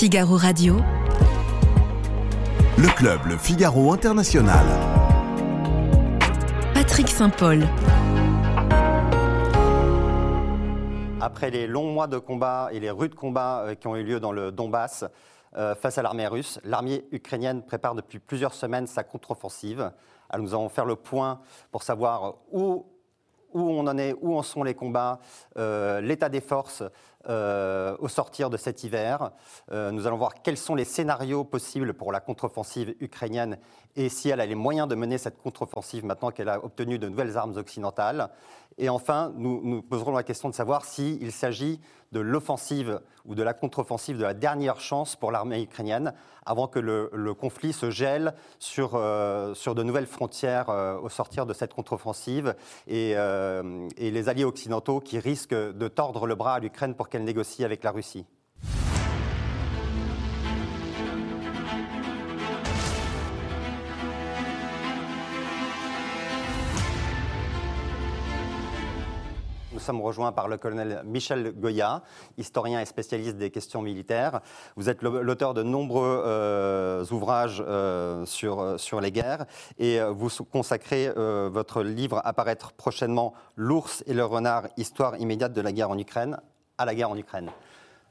Figaro Radio. Le club Le Figaro International. Patrick Saint-Paul. Après les longs mois de combat et les rudes combats euh, qui ont eu lieu dans le Donbass euh, face à l'armée russe, l'armée ukrainienne prépare depuis plusieurs semaines sa contre-offensive. Alors nous allons faire le point pour savoir où, où on en est, où en sont les combats, euh, l'état des forces euh, au sortir de cet hiver. Euh, nous allons voir quels sont les scénarios possibles pour la contre-offensive ukrainienne et si elle a les moyens de mener cette contre-offensive maintenant qu'elle a obtenu de nouvelles armes occidentales. Et enfin, nous nous poserons la question de savoir s'il s'agit de l'offensive ou de la contre-offensive de la dernière chance pour l'armée ukrainienne avant que le, conflit se gèle sur, euh, sur de nouvelles frontières au sortir de cette contre-offensive et, et les alliés occidentaux qui risquent de tordre le bras à l'Ukraine pour qu'elle négocie avec la Russie. Nous sommes rejoints par le colonel Michel Goya, historien et spécialiste des questions militaires. Vous êtes l'auteur de nombreux euh, ouvrages euh, sur, sur les guerres et euh, vous consacrez euh, votre livre à paraître prochainement L'ours et le renard, histoire immédiate de la guerre en Ukraine à la guerre en Ukraine.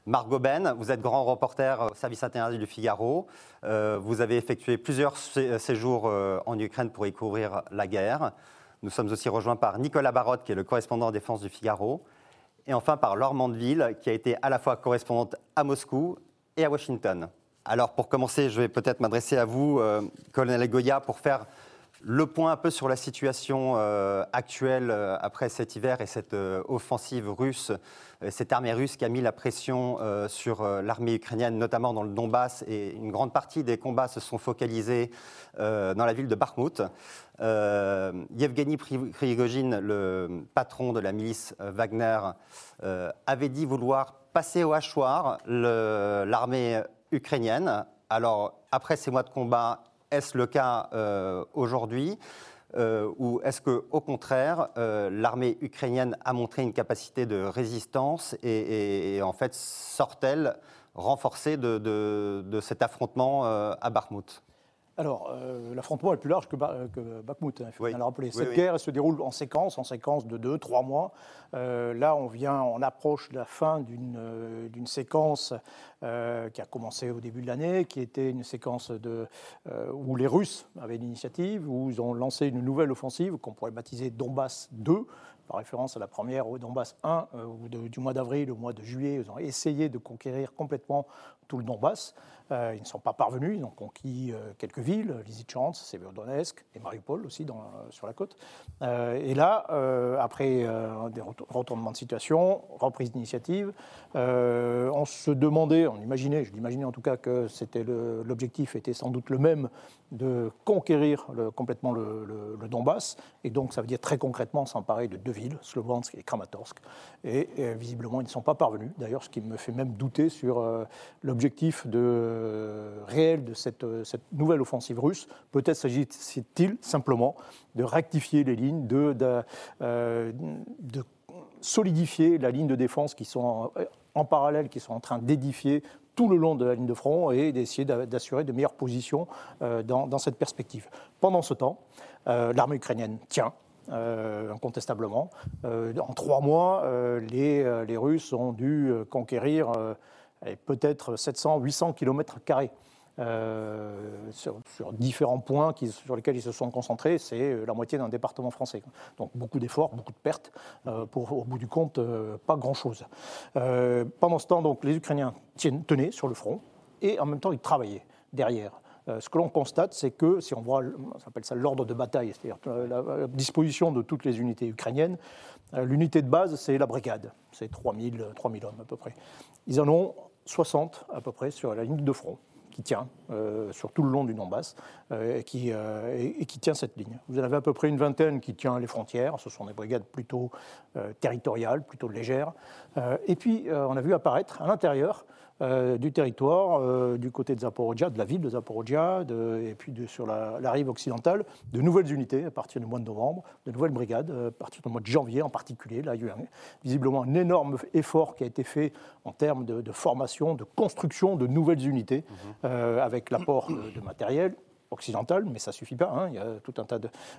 Marc Goben, vous êtes grand reporter au service international du Figaro. Euh, vous avez effectué plusieurs sé- séjours euh, en Ukraine pour y couvrir la guerre. Nous sommes aussi rejoints par Nicolas Barotte, qui est le correspondant en défense du Figaro. Et enfin par Laure Mandeville, qui a été à la fois correspondante à Moscou et à Washington. Alors pour commencer, je vais peut-être m'adresser à vous, euh, colonel Goya, pour faire le point un peu sur la situation euh, actuelle euh, après cet hiver et cette euh, offensive russe, cette armée russe qui a mis la pression sur l'armée ukrainienne, notamment dans le Donbass, et une grande partie des combats se sont focalisés dans la ville de Bakhmut. Yevgeny Pri- Prigogine, le patron de la milice Wagner, avait dit vouloir passer au hachoir l'armée ukrainienne. Alors, après ces mois de combat, est-ce le cas euh, aujourd'hui euh, ou est-ce que, au contraire, euh, l'armée ukrainienne a montré une capacité de résistance et, en fait sort-elle renforcée de, de- cet affrontement à Bakhmut? Alors, euh, l'affrontement est plus large que, Ba- que Bakhmut, hein, il faut Oui. bien le rappeler. Cette oui. guerre elle se déroule en séquence, en séquence de deux, trois mois. Euh, là, on vient, on approche de la fin d'une euh, séquence euh, qui a commencé au début de l'année, qui était une séquence de, euh, où les Russes avaient l'initiative, où ils ont lancé une nouvelle offensive qu'on pourrait baptiser Donbass 2, par référence à la première au Donbass 1, euh, où de- du mois d'avril au mois de juillet, ils ont essayé de conquérir complètement tout le Donbass. Euh, ils ne sont pas parvenus, ils ont conquis euh, quelques villes, Lysychansk, Severodonetsk et Mariupol aussi euh, sur la côte. Et là, après des retour- retournements de situation, reprise d'initiative, on se demandait, on imaginait, je l'imaginais en tout cas que c'était l'objectif était sans doute le même de conquérir complètement le, Donbass, et donc ça veut dire très concrètement s'emparer de deux villes, Sloviansk et Kramatorsk. Et, visiblement, ils ne sont pas parvenus. D'ailleurs, ce qui me fait même douter sur l'objectif de, réel de cette, euh, cette nouvelle offensive russe. Peut-être s'agit-il simplement de rectifier les lignes, de, de, euh, de solidifier la ligne de défense qui sont en, parallèle, qui sont en train d'édifier tout le long de la ligne de front et d'essayer d'a- d'assurer de meilleures positions euh, dans, cette perspective. Pendant ce temps, euh, l'armée ukrainienne tient. euh, incontestablement. Euh, en trois mois, euh, les, euh, Russes ont dû euh, conquérir peut-être 700-800 km euh, sur, différents points sur lesquels ils se sont concentrés, c'est euh, la moitié d'un département français. Donc beaucoup d'efforts, beaucoup de pertes, euh, pour au bout du compte, pas grand-chose. Pendant ce temps, donc, les Ukrainiens tiennent, tenaient sur le front et en même temps ils travaillaient derrière. Ce que l'on constate, c'est que si on voit, on appelle ça l'ordre de bataille, c'est-à-dire la, disposition de toutes les unités ukrainiennes, l'unité de base, c'est la brigade, c'est 3000, 3000 hommes à peu près. Ils en ont 60 à peu près sur la ligne de front qui tient euh, sur tout le long du Donbass euh, et, qui, euh, et- qui tient cette ligne. Vous en avez à peu près une vingtaine qui tient les frontières. Ce sont des brigades plutôt territoriales, plutôt légères. Et puis, on a vu apparaître à l'intérieur du territoire, du côté de Zaporizhia, de la ville de Zaporizhia, et puis sur la, rive occidentale, de nouvelles unités à partir du mois de novembre, de nouvelles brigades à partir du mois de janvier en particulier. Là, il y a eu visiblement un énorme effort qui a été fait en termes de, formation, de construction de nouvelles unités, mmh. avec l'apport de matériel, occidentale, mais ça suffit pas. Hein. Il y a tout un tas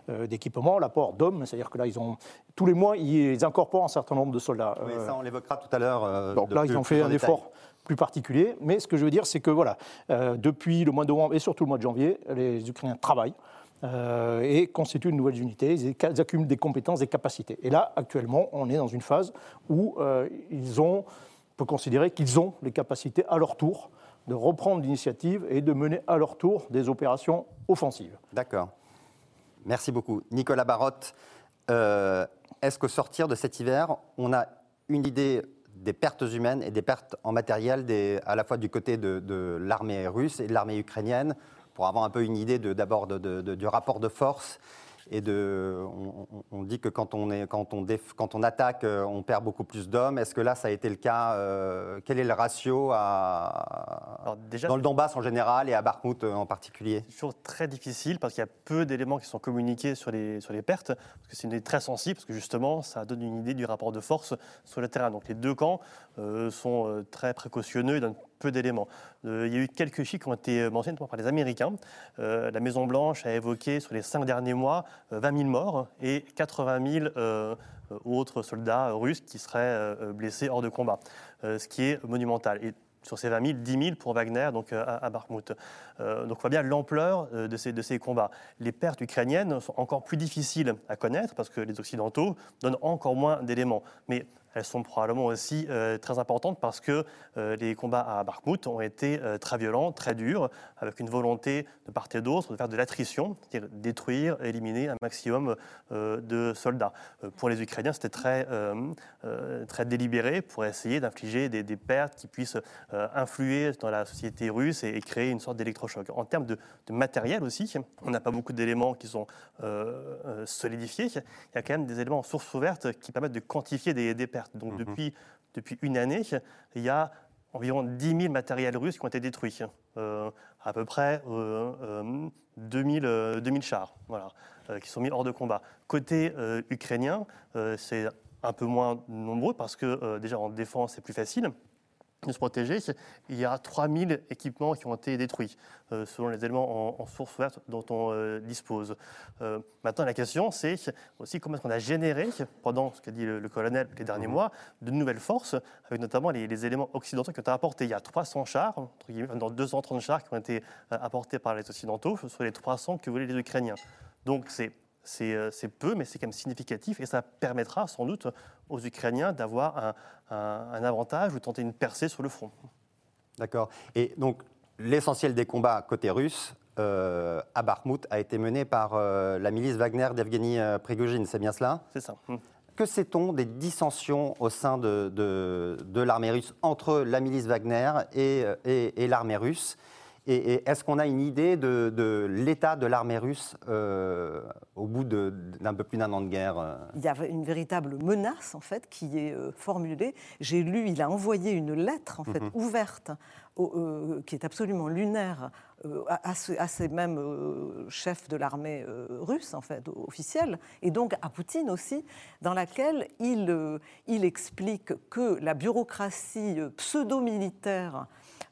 euh, d'équipements, l'apport d'hommes, c'est-à-dire que là, ils ont tous les mois, ils incorporent un certain nombre de soldats. Oui, ça, on l'évoquera tout à l'heure. Euh, donc là, ils ont fait un effort plus particulier. Mais ce que je veux dire, c'est que voilà, euh, depuis le mois de novembre et surtout le mois de janvier, les Ukrainiens travaillent. et constituent une nouvelle unité, ils accumulent des compétences, des capacités. Et là, actuellement, on est dans une phase où ils ont, on peut considérer qu'ils ont les capacités à leur tour de reprendre l'initiative et de mener à leur tour des opérations offensives. D'accord. Merci beaucoup. Nicolas Barotte, euh, est-ce qu'au sortir de cet hiver, on a une idée des pertes humaines et des pertes en matériel à la fois du côté de, l'armée russe et de l'armée ukrainienne, pour avoir un peu une idée d'abord du rapport de force et de, on, dit que quand on, est, quand on, quand on attaque, euh, on perd beaucoup plus d'hommes. Est-ce que là, ça a été le cas euh, Quel est le ratio à, dans le Donbass en général et à Bakhmut euh, en particulier? C'est toujours très difficile parce qu'il y a peu d'éléments qui sont communiqués sur les, sur les pertes, parce que c'est une idée très sensible, parce que justement, ça donne une idée du rapport de force sur le terrain. Donc les deux camps sont très précautionneux et donnent peu d'éléments. Euh, il y a eu quelques chiffres qui ont été mentionnés par les Américains. Euh, la Maison-Blanche a évoqué sur les cinq derniers mois 20 euh, 000 morts et 80 000 autres soldats russes qui seraient blessés hors de combat, ce qui est monumental. Et sur ces 20 000, 10 000 pour Wagner donc à, à donc on voit bien l'ampleur de ces, de ces combats. Les pertes ukrainiennes sont encore plus difficiles à connaître parce que les Occidentaux donnent encore moins d'éléments. Mais elles sont probablement aussi euh, très importantes parce que euh, les combats à Bakhmut ont été euh, très violents, très durs, avec une volonté de part et d'autre de faire de l'attrition, c'est-à-dire détruire, éliminer un maximum de soldats. pour les Ukrainiens, c'était très, très délibéré pour essayer d'infliger des, pertes qui puissent influer dans la société russe et, créer une sorte d'électrochoc. En termes de, matériel aussi, on n'a pas beaucoup d'éléments qui sont solidifiés. Il y a quand même des éléments en source ouverte qui permettent de quantifier des pertes. Donc mhm. depuis, depuis une année, il y a environ 10 000 matériels russes qui ont été détruits. Euh, à peu près euh, 2000, euh, 2000, euh, chars voilà, qui sont mis hors de combat. Côté ukrainien, c'est un peu moins nombreux parce que déjà en défense, c'est plus facile de se protéger. Il y a 3000 équipements qui ont été détruits, euh, selon les éléments en, source ouverte dont on euh, dispose. Euh, maintenant, la question, c'est aussi comment est-ce qu'on a généré, pendant ce qu'a dit le, colonel les derniers mhm. mois, de nouvelles forces, avec notamment les, éléments occidentaux qui ont été apportés. Il y a 300 chars, entre dans 230 chars qui ont été apportés par les Occidentaux, sur les 300 que voulaient les Ukrainiens. Donc c'est c'est peu, mais c'est quand même significatif et ça permettra sans doute aux Ukrainiens d'avoir un, avantage ou tenter une percée sur le front. D'accord. Et donc, l'essentiel des combats côté russe euh, à Bakhmut a été mené par euh, la milice Wagner d'Evgeny euh, Prigogine, c'est bien cela? C'est ça. Hum. Que sait-on des dissensions au sein de, de, l'armée russe entre la milice Wagner et, et l'armée russe? Et, est-ce qu'on a une idée de, l'état de l'armée russe euh, au bout d'un peu plus d'un an de guerre euh? Il y a une véritable menace en fait qui est euh, formulée. J'ai lu, il a envoyé une lettre en fait mhm. ouverte, qui est absolument lunaire, à, ces mêmes chefs de l'armée russe en fait officielle, et donc à Poutine aussi, dans laquelle il, il explique que la bureaucratie pseudo-militaire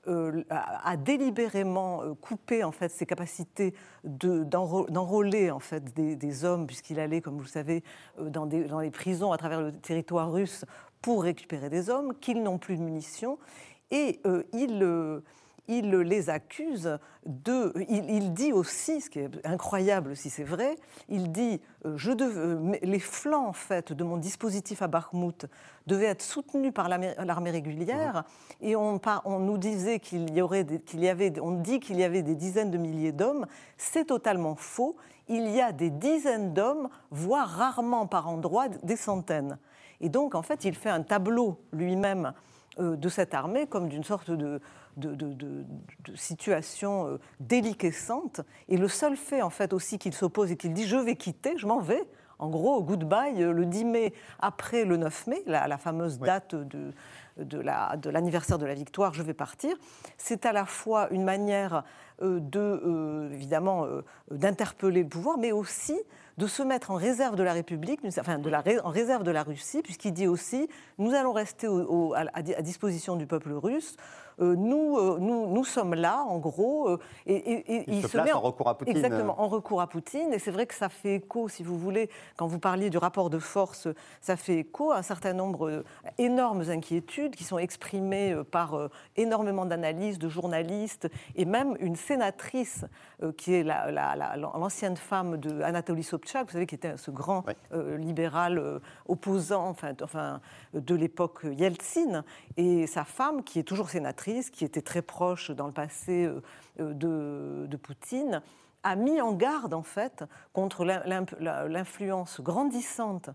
euh, a, délibérément euh, coupé en fait ses capacités d'enrôler en fait des, hommes, puisqu'il allait, comme vous le savez, euh, dans, dans les prisons à travers le territoire russe pour récupérer des hommes, qu'ils n'ont plus de munitions, et il il les accuse de. Il, dit aussi, ce qui est incroyable si c'est vrai, il dit euh, je euh, les flancs en fait de mon dispositif à Bakhmut devaient être soutenus par l'armée régulière mmh. et on, on, nous disait qu'il y aurait qu'il y avait on dit qu'il y avait des dizaines de milliers d'hommes, c'est totalement faux. Il y a des dizaines d'hommes, voire rarement par endroits des centaines. Et donc en fait, il fait un tableau lui-même euh, de cette armée comme d'une sorte de, de, situation euh, déliquescente. Et le seul fait, en fait, aussi qu'il s'oppose et qu'il dit je vais quitter, je m'en vais. En gros, goodbye, euh, le 10 mai après le 9 mai, la, fameuse date de, de l'anniversaire de, de, la victoire, je vais partir. C'est à la fois une manière de, évidemment, d'interpeller le pouvoir, mais aussi de se mettre en réserve de la République, enfin de la, en réserve de la Russie, puisqu'il dit aussi nous allons rester à, disposition du peuple russe. Euh, nous, euh, nous, nous, sommes là, en gros. Euh, et, il, se, met en, recours à Poutine. Exactement, en recours à Poutine. Et c'est vrai que ça fait écho, si vous voulez, quand vous parliez du rapport de force, ça fait écho à un certain nombre d'énormes inquiétudes qui sont exprimées par énormément d'analystes, de journalistes, et même une sénatrice qui est l'ancienne femme de Anatoly Sobchak, vous savez, qui était ce grand libéral opposant enfin, enfin, de l'époque Yeltsin, et sa femme, qui est toujours sénatrice, qui était très proche dans le passé euh, euh, de, Poutine, a mis en garde en fait contre l'influence grandissante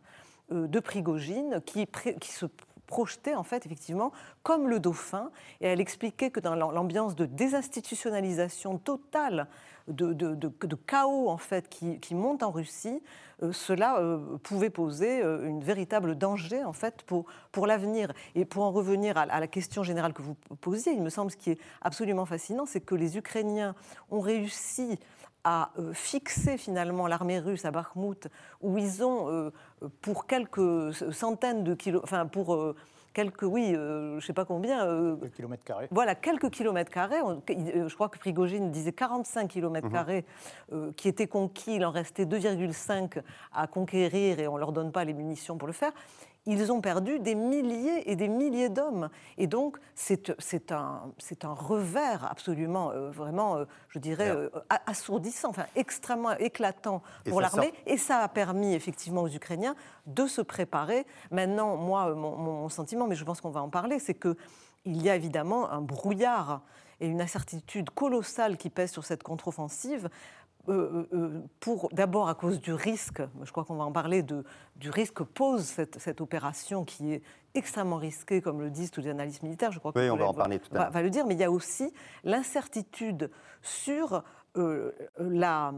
euh, de Prigogine qui, qui se projetait en fait effectivement comme le dauphin. Et elle expliquait que dans l'ambiance de désinstitutionnalisation totale de, chaos en fait qui, monte en Russie, euh, cela euh, pouvait poser euh, une véritable danger en fait pour, pour l'avenir. Et pour en revenir à, la question générale que vous posiez, il me semble ce qui est absolument fascinant, c'est que les Ukrainiens ont réussi à fixer finalement l'armée russe à Bakhmut, où ils ont, pour quelques centaines de kilomètres, enfin pour quelques, oui, euh, je ne sais pas combien. Euh, quelques kilomètres carrés. Voilà, quelques kilomètres carrés. Euh, je crois que Prigogine disait 45 kilomètres mhm. carrés qui étaient conquis. Il en restait 2,5 à conquérir et on ne leur donne pas les munitions pour le faire ils ont perdu des milliers et des milliers d'hommes. Et donc, c'est un, un revers absolument, euh, vraiment, euh, je dirais, euh, assourdissant, enfin, extrêmement éclatant pour l'armée. Et ça a permis, effectivement, aux Ukrainiens de se préparer. Maintenant, moi, mon, mon sentiment, mais je pense qu'on va en parler, c'est qu'il y a évidemment un brouillard et une incertitude colossale qui pèse sur cette contre-offensive euh, euh, euh, pour d'abord à cause du risque, je crois qu'on va en parler, de, du risque que pose cette, opération qui est extrêmement risquée, comme le disent tous les analystes militaires. Je crois oui, on va en parler tout à l'heure. Va, le dire, mais il y a aussi l'incertitude sur la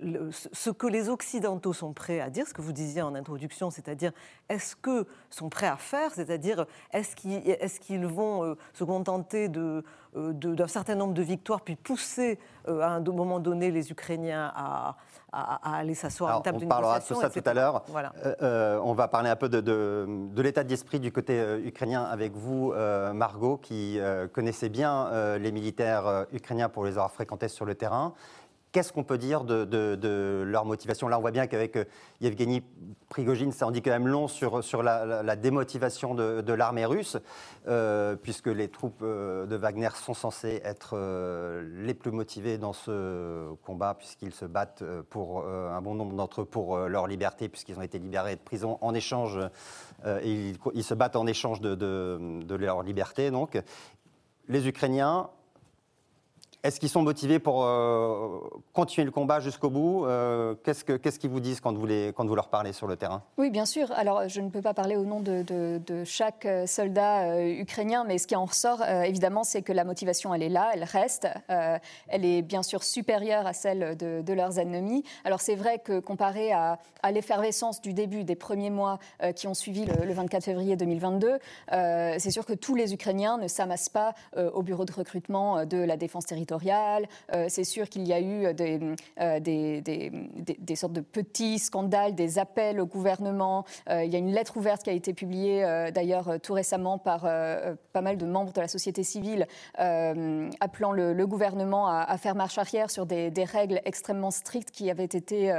ce que les Occidentaux sont prêts à dire, ce que vous disiez en introduction, c'est-à-dire est-ce que sont prêts à faire, c'est-à-dire est-ce qu'ils vont euh, se contenter euh, d'un certain nombre de victoires puis pousser euh, à un moment donné les Ukrainiens à, aller s'asseoir à une table de négociation. On parlera de ça tout à l'heure. on va parler un peu de, l'état d'esprit du côté ukrainien avec vous, Margot, qui connaissait bien les militaires ukrainiens pour les avoir fréquentés sur le terrain. Qu'est-ce qu'on peut dire de, leur motivation? Là, on voit bien qu'avec euh, Yevgeny Prigogine, ça en dit quand même long sur, la, démotivation de, l'armée russe, euh, puisque les troupes euh, de Wagner sont censées être les plus motivées dans ce combat, puisqu'ils se battent pour un bon nombre d'entre eux pour leur liberté, puisqu'ils ont été libérés de prison en échange, et ils, se battent en échange de, de leur liberté. Donc, les Ukrainiens est-ce qu'ils sont motivés pour euh, continuer le combat jusqu'au bout euh, Qu'est-ce qu'ils vous disent quand vous, leur parlez sur le terrain? Oui, bien sûr. Alors, je ne peux pas parler au nom de, chaque euh, soldat ukrainien, mais ce qui en ressort, évidemment, c'est que la motivation, elle est là, elle reste. elle est bien sûr supérieure à celle de, leurs ennemis. Alors, c'est vrai que comparé à, l'effervescence du début des premiers mois qui ont suivi le, le 24 février 2022, c'est sûr que tous les Ukrainiens ne s'amassent pas au bureau de recrutement de la défense territoriale euh, c'est sûr qu'il y a eu euh, des, des, sortes de petits scandales, des appels au gouvernement. Euh, il y a une lettre ouverte qui a été publiée d'ailleurs tout récemment par pas mal de membres de la société civile appelant le, gouvernement à, faire marche arrière sur des, règles extrêmement strictes qui avaient été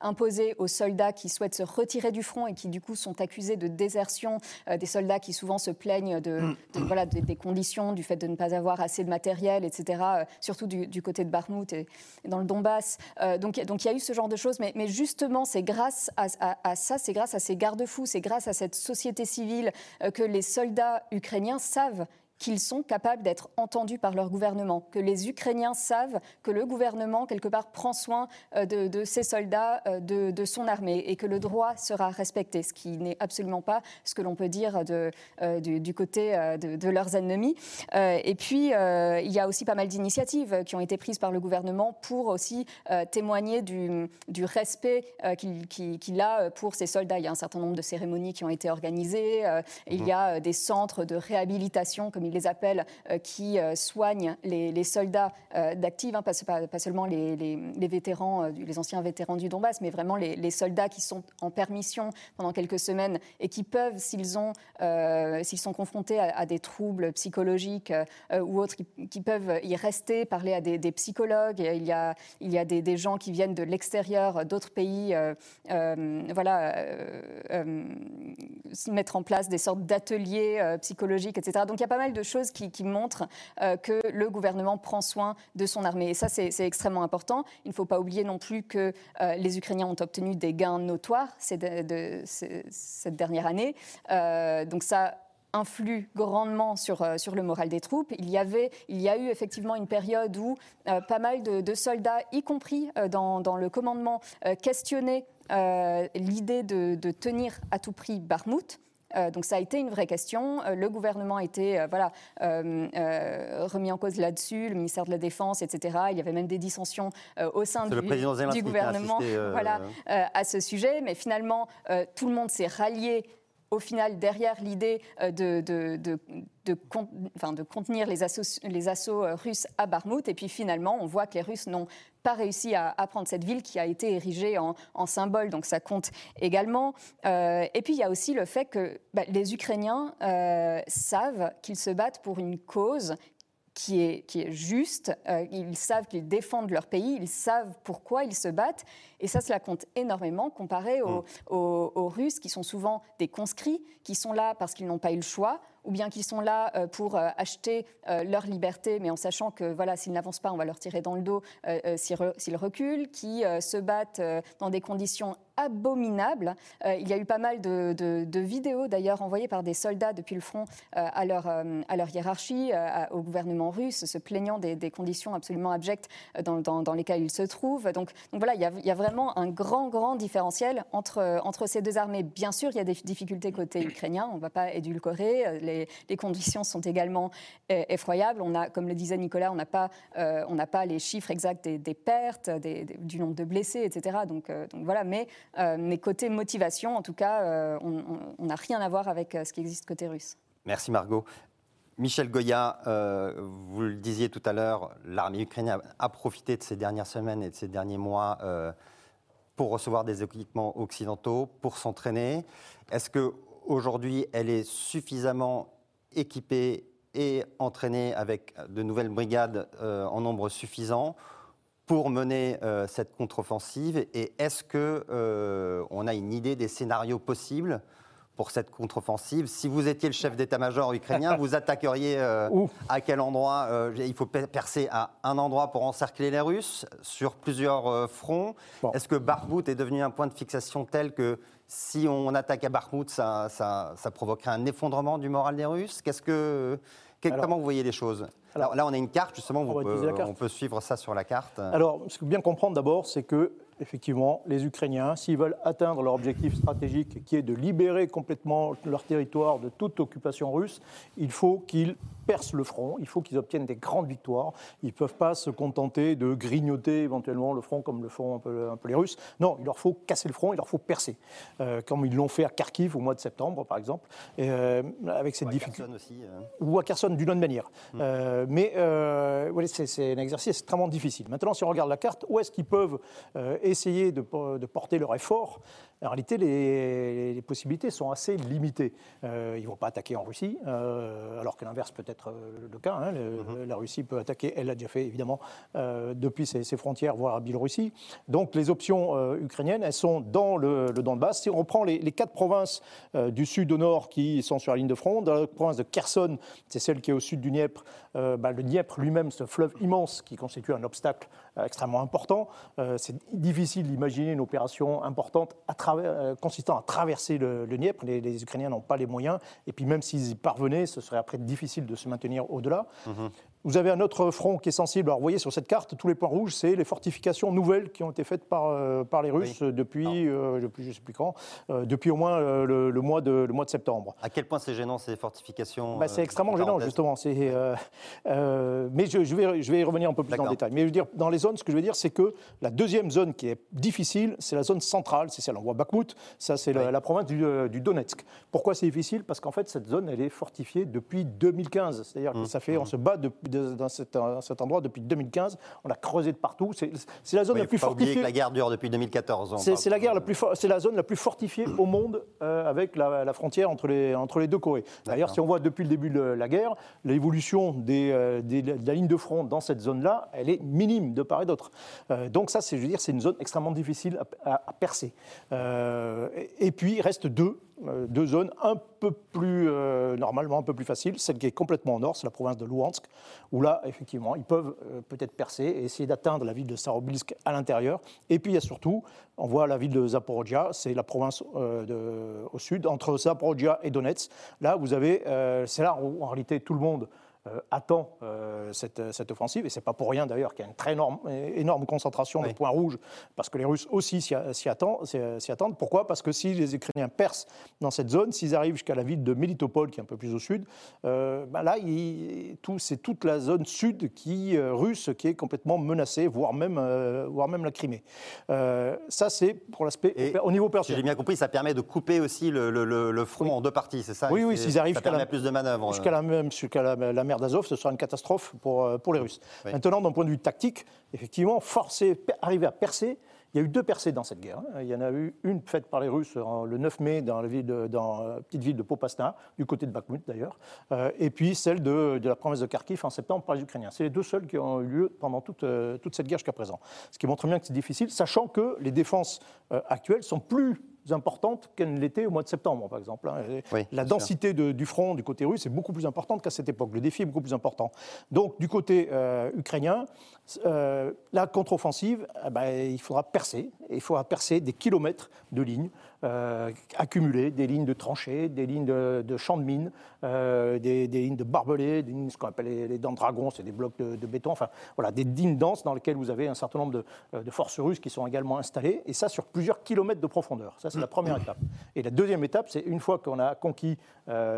imposées aux soldats qui souhaitent se retirer du front et qui du coup sont accusés de désertion, des soldats qui souvent se plaignent de, voilà, des conditions, du fait de ne pas avoir assez de matériel, etc surtout du, côté de Barmout et, dans le Donbass. Euh, donc, donc il y a eu ce genre de choses, mais, mais justement, c'est grâce à, ça, c'est grâce à ces garde-fous, c'est grâce à cette société civile euh, que les soldats ukrainiens savent qu'ils sont capables d'être entendus par leur gouvernement, que les Ukrainiens savent que le gouvernement, quelque part, prend soin euh, de, ses soldats, euh, de, son armée, et que le droit sera respecté, ce qui n'est absolument pas ce que l'on peut dire euh, du, côté de, leurs ennemis. et puis, il y a aussi pas mal d'initiatives qui ont été prises par le gouvernement pour aussi témoigner du, du respect qu'il a pour ses soldats. Il y a un certain nombre de cérémonies qui ont été organisées, il y a des centres de réhabilitation, comme les appelle, euh, qui euh, soignent les, soldats euh, d'actifs, hein, pas, seulement les, vétérans, les anciens vétérans du Donbass, mais vraiment les, soldats qui sont en permission pendant quelques semaines et qui peuvent, s'ils ont, s'ils sont confrontés à, des troubles psychologiques ou autres, qui, peuvent y rester, parler à des, psychologues. Il y a, il y a des, gens qui viennent de l'extérieur, d'autres pays, voilà, mettre en place des sortes d'ateliers psychologiques, etc. Donc il y a pas mal de choses qui, montrent euh, que le gouvernement prend soin de son armée. Et ça, c'est extrêmement important. Il ne faut pas oublier non plus que euh, les Ukrainiens ont obtenu des gains notoires de, cette dernière année. Euh, donc ça influe grandement sur, le moral des troupes. Il y, avait, il y a eu effectivement une période où pas mal de, soldats, y compris dans, le commandement, questionnaient l'idée de, de, tenir à tout prix Barmouth. Euh, donc ça a été une vraie question. Euh, le gouvernement a été euh, voilà, remis en cause là-dessus, le ministère de la Défense, etc. Il y avait même des dissensions au sein du, du, gouvernement voilà, à ce sujet. Mais finalement, tout le monde s'est rallié au final derrière l'idée de, de, de, de, enfin, de contenir les assauts, les assauts russes à Barmouth. Et puis finalement, on voit que les Russes n'ont pas réussi à, prendre cette ville qui a été érigée en, symbole, donc ça compte également. Euh, et puis il y a aussi le fait que bah, les Ukrainiens euh, savent qu'ils se battent pour une cause qui est, qui est juste, euh, ils savent qu'ils défendent leur pays, ils savent pourquoi ils se battent, et ça, cela compte énormément comparé aux, mm. aux Russes qui sont souvent des conscrits, qui sont là parce qu'ils n'ont pas eu le choix, ou bien qui sont là euh, pour euh, acheter euh, leur liberté, mais en sachant que voilà, s'ils n'avancent pas, on va leur tirer dans le dos s'ils reculent, qui se battent dans des conditions abominables. il y a eu pas mal de, vidéos d'ailleurs envoyées par des soldats depuis le front à, leur, à leur hiérarchie, au gouvernement russe, se plaignant des, conditions absolument abjectes dans, lesquelles ils se trouvent. Donc, voilà, il y, a, vraiment un grand, grand différentiel entre, entre ces deux armées. Bien sûr, il y a des difficultés côté ukrainien, on ne va pas édulcorer conditions sont également euh, effroyables. On a, comme le disait Nicolas, on n'a pas, euh, pas les chiffres exacts des, pertes, du nombre de blessés, etc. Donc, euh, donc voilà, mais, mais côté motivation, en tout cas, on n'a rien à voir avec ce qui existe côté russe. Merci Margot. Michel Goya, vous le disiez tout à l'heure, l'armée ukrainienne a, profité de ces dernières semaines et de ces derniers mois pour recevoir des équipements occidentaux, pour s'entraîner. Est-ce que aujourd'hui, elle est suffisamment équipée et entraînée avec de nouvelles brigades euh, en nombre suffisant pour mener euh, cette contre-offensive. Et est-ce qu'on euh, a une idée des scénarios possibles pour cette contre-offensive? Si vous étiez le chef d'état-major ukrainien, vous attaqueriez à quel endroit Il faut percer à un endroit pour encercler les Russes sur plusieurs fronts? Est-ce que Barbout est devenu un point de fixation tel que si on attaque à Bakhmut, ça, provoquerait un effondrement du moral des Russes? Qu'est-ce que, Comment vous voyez les choses? Alors, là, on a une carte, justement, on, peut, on peut suivre ça sur la carte. Alors, ce qu'il faut bien comprendre d'abord, c'est que effectivement, les Ukrainiens, s'ils veulent atteindre leur objectif stratégique qui est de libérer complètement leur territoire de toute occupation russe, il faut qu'ils percent le front, il faut qu'ils obtiennent des grandes victoires. Ils ne peuvent pas se contenter de grignoter éventuellement le front comme le font un peu, les Russes. Non, il leur faut casser le front, il leur faut percer, euh, comme ils l'ont fait à Kharkiv au mois de septembre, par exemple, et, euh, avec cette difficulté. aussi. Euh. Ou à Kherson, d'une autre manière. Hmm. mais c'est un exercice extrêmement difficile. Maintenant, si on regarde la carte, où est-ce qu'ils peuvent essayer de, porter leur effort, en réalité, les, possibilités sont assez limitées. Euh, ils ne vont pas attaquer en Russie, euh, alors que l'inverse peut être euh, le cas. Hein. Mhm. La Russie peut attaquer, elle l'a déjà fait évidemment, depuis ses, frontières, voire à Biélorussie. Donc les options ukrainiennes, elles sont dans le, le Donbass. Si on prend les, quatre provinces du sud au nord qui sont sur la ligne de front, dans la province de Kherson, c'est celle qui est au sud du Dniepr, bah, le Dniepr lui-même, ce fleuve immense qui constitue un obstacle extrêmement important. c'est difficile d'imaginer une opération importante euh, consistant à traverser le, le Dniepr. Les, Ukrainiens n'ont pas les moyens. Et puis même s'ils y parvenaient, ce serait après difficile de, se maintenir au-delà. Vous avez un autre front qui est sensible. Alors, vous voyez sur cette carte, tous les points rouges, c'est les fortifications nouvelles qui ont été faites par, euh, par les Russes depuis, euh, depuis, je sais plus quand, euh, depuis au moins le, le mois de, le mois de septembre. À quel point c'est gênant ces fortifications Bah, c'est extrêmement gênant, justement. C'est, mais je, je vais, je vais y revenir un peu plus en détail. Mais je veux dire, dans les zones, ce que je veux dire, c'est que la deuxième zone qui est difficile, c'est la zone centrale. C'est celle, on voit Bakhmut, ça c'est la, Oui. la province du, du Donetsk. Pourquoi c'est difficile? Parce qu'en fait, cette zone, elle est fortifiée depuis 2015. C'est-à-dire Mmh. que ça fait, on se bat de- de- dans cet, dans cet endroit depuis 2015. On a creusé de partout. C'est, la zone Oui, la plus fortifiée. que la guerre dure depuis 2014. on C'est la guerre la plus for- c'est la zone la plus fortifiée au monde euh, avec la, la frontière entre les, entre les deux Corées. D'ailleurs, si on voit depuis le début de la guerre, l'évolution des, euh, des- de la ligne de front dans cette zone-là, elle est minime de part et d'autre. Euh, donc ça, c'est, je veux dire, c'est une zone extrêmement difficile à, à- à percer. Et, et puis, il reste deux, deux zones un peu plus, euh, normalement un peu plus faciles. Celle qui est complètement au nord, c'est la province de Luhansk, où là, effectivement, ils peuvent euh, peut-être percer et essayer d'atteindre la ville de Starobilsk à l'intérieur. Et puis, il y a surtout, on voit la ville de Zaporozhia, c'est la province euh, au sud, entre Zaporozhia et Donetsk. Là, vous avez, euh, c'est là où, en réalité, tout le monde euh, attend euh, cette, cette offensive, et c'est pas pour rien d'ailleurs qu'il y a une très énorme, énorme concentration de points rouges, parce que les Russes aussi s'y attendent. Pourquoi? Parce que si les Ukrainiens percent dans cette zone, s'ils arrivent jusqu'à la ville de Melitopol, qui est un peu plus au sud, euh, ben là, tout- c'est toute la zone sud qui, euh, russe qui est complètement menacée, voire même, euh, voire même la Crimée. Euh, ça, c'est pour l'aspect au niveau Si j'ai bien compris, ça permet de couper aussi le, le- front Oui. en deux parties, c'est ça? Oui, oui, s'ils arrivent jusqu'à la- plus de manœuvres. Jusqu'à la, même- jusqu'à la, la mer d'Azov, ce sera une catastrophe pour, euh, pour les Russes. Oui. Maintenant, d'un point de vue tactique, effectivement, forcer, arriver à percer, il y a eu deux percées dans cette guerre. hein. Il y en a eu une faite par les Russes le 9 mai dans la, ville de- dans la petite ville de Popasna, du côté de Bakhmut d'ailleurs, euh, et puis celle de, de la province de Kharkiv en septembre par les Ukrainiens. C'est les deux seules qui ont eu lieu pendant toute, euh, toute cette guerre jusqu'à présent. Ce qui montre bien que c'est difficile, sachant que les défenses euh, actuelles sont plus importantes qu'elles ne l'étaient au mois de septembre, par exemple. hein. Oui, la densité de- du front du côté russe est beaucoup plus importante qu'à cette époque. Le défi est beaucoup plus important. Donc, du côté euh, ukrainien, euh, la contre-offensive, eh ben, il faudra percer. Il faudra percer des kilomètres de lignes euh, accumulées, des lignes de tranchées, des lignes de, de champs de mines, euh, des, des lignes de barbelés, des lignes, ce qu'on appelle les, les dents de dragon, c'est des blocs de, de béton. Enfin, voilà, des lignes denses dans lesquelles vous avez un certain nombre de, de forces russes qui sont également installées, et ça sur plusieurs kilomètres de profondeur. Ça, c'est la première étape. Et la deuxième étape, c'est une fois qu'on a conquis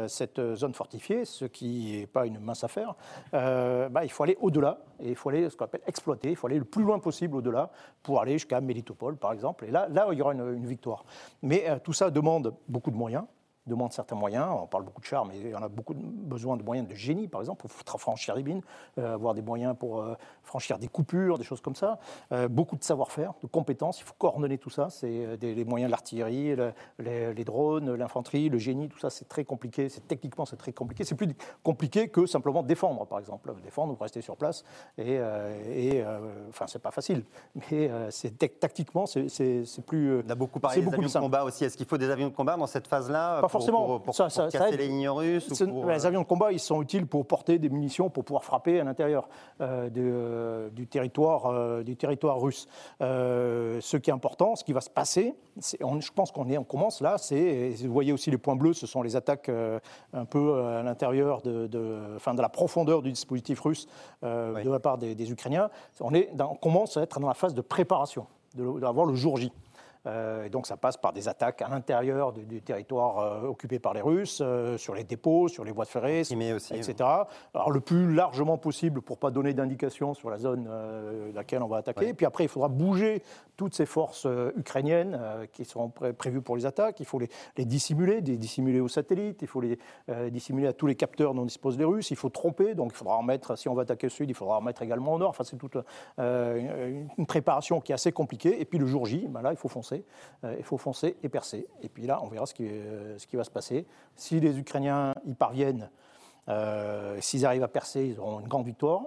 cette zone fortifiée, ce qui n'est pas une mince affaire, bah, il faut aller au-delà, et il faut aller ce qu'on appelle exploiter, il faut aller le plus loin possible au-delà pour aller jusqu'à Melitopol, par exemple. Et là, là il y aura une, une victoire. Mais euh, tout ça demande beaucoup de moyens demande certains moyens. On parle beaucoup de chars, mais on a beaucoup de- besoin de moyens de génie, par exemple, pour franchir les mines, euh, avoir des moyens pour euh, franchir des coupures, des choses comme ça. Euh, beaucoup de savoir-faire, de compétences. Il faut coordonner tout ça. C'est euh, des, les moyens de l'artillerie, le- les, les drones, l'infanterie, le génie, tout ça, c'est très compliqué. C'est techniquement, c'est très compliqué. C'est plus compliqué que simplement défendre, par exemple. Défendre, vous restez sur place, et, et, enfin, c'est pas facile, mais c'est tactiquement, c'est plus. On a beaucoup parlé des avions de combat aussi. Est-ce qu'il faut des avions de combat dans cette phase-là forcément. Pour, pour- Ça- pour ça- ça casser aide. les lignes russes ou Ce- pour, Les euh, avions de combat, ils sont utiles pour porter des munitions, pour pouvoir frapper à l'intérieur euh, euh, du, territoire, euh, du territoire russe. Euh, ce qui est important, ce qui va se passer, on- je pense qu'on on commence là, c'est, vous voyez aussi les points bleus, ce sont les attaques euh, un peu euh, à l'intérieur de, de, enfin, de la profondeur du dispositif russe euh, Oui. de la part des, des Ukrainiens. On, est dans- on commence à être dans la phase de préparation, d'avoir le jour J. Euh, et donc ça passe par des attaques à l'intérieur du, du territoire euh, occupé par les Russes, euh, sur les dépôts, sur les voies de ferré, Crimée aussi, etc. Alors le plus largement possible pour pas donner d'indication sur la zone laquelle on va attaquer. Ouais. Et puis après, il faudra bouger toutes ces forces ukrainiennes qui sont pré- prévues pour les attaques. Il faut les, les dissimuler, les dissimuler aux satellites, il faut les dissimuler à tous les capteurs dont disposent les Russes. Il faut tromper, donc il faudra en mettre, si on va attaquer au sud, il faudra en mettre également au nord. Enfin, c'est toute une- une préparation qui est assez compliquée. Et puis le jour J, ben là, il faut foncer. Euh, il faut foncer et percer. Et puis là, on verra ce qui, euh, ce qui va se passer. Si les Ukrainiens y parviennent, euh, s'ils arrivent à percer, ils auront une grande victoire.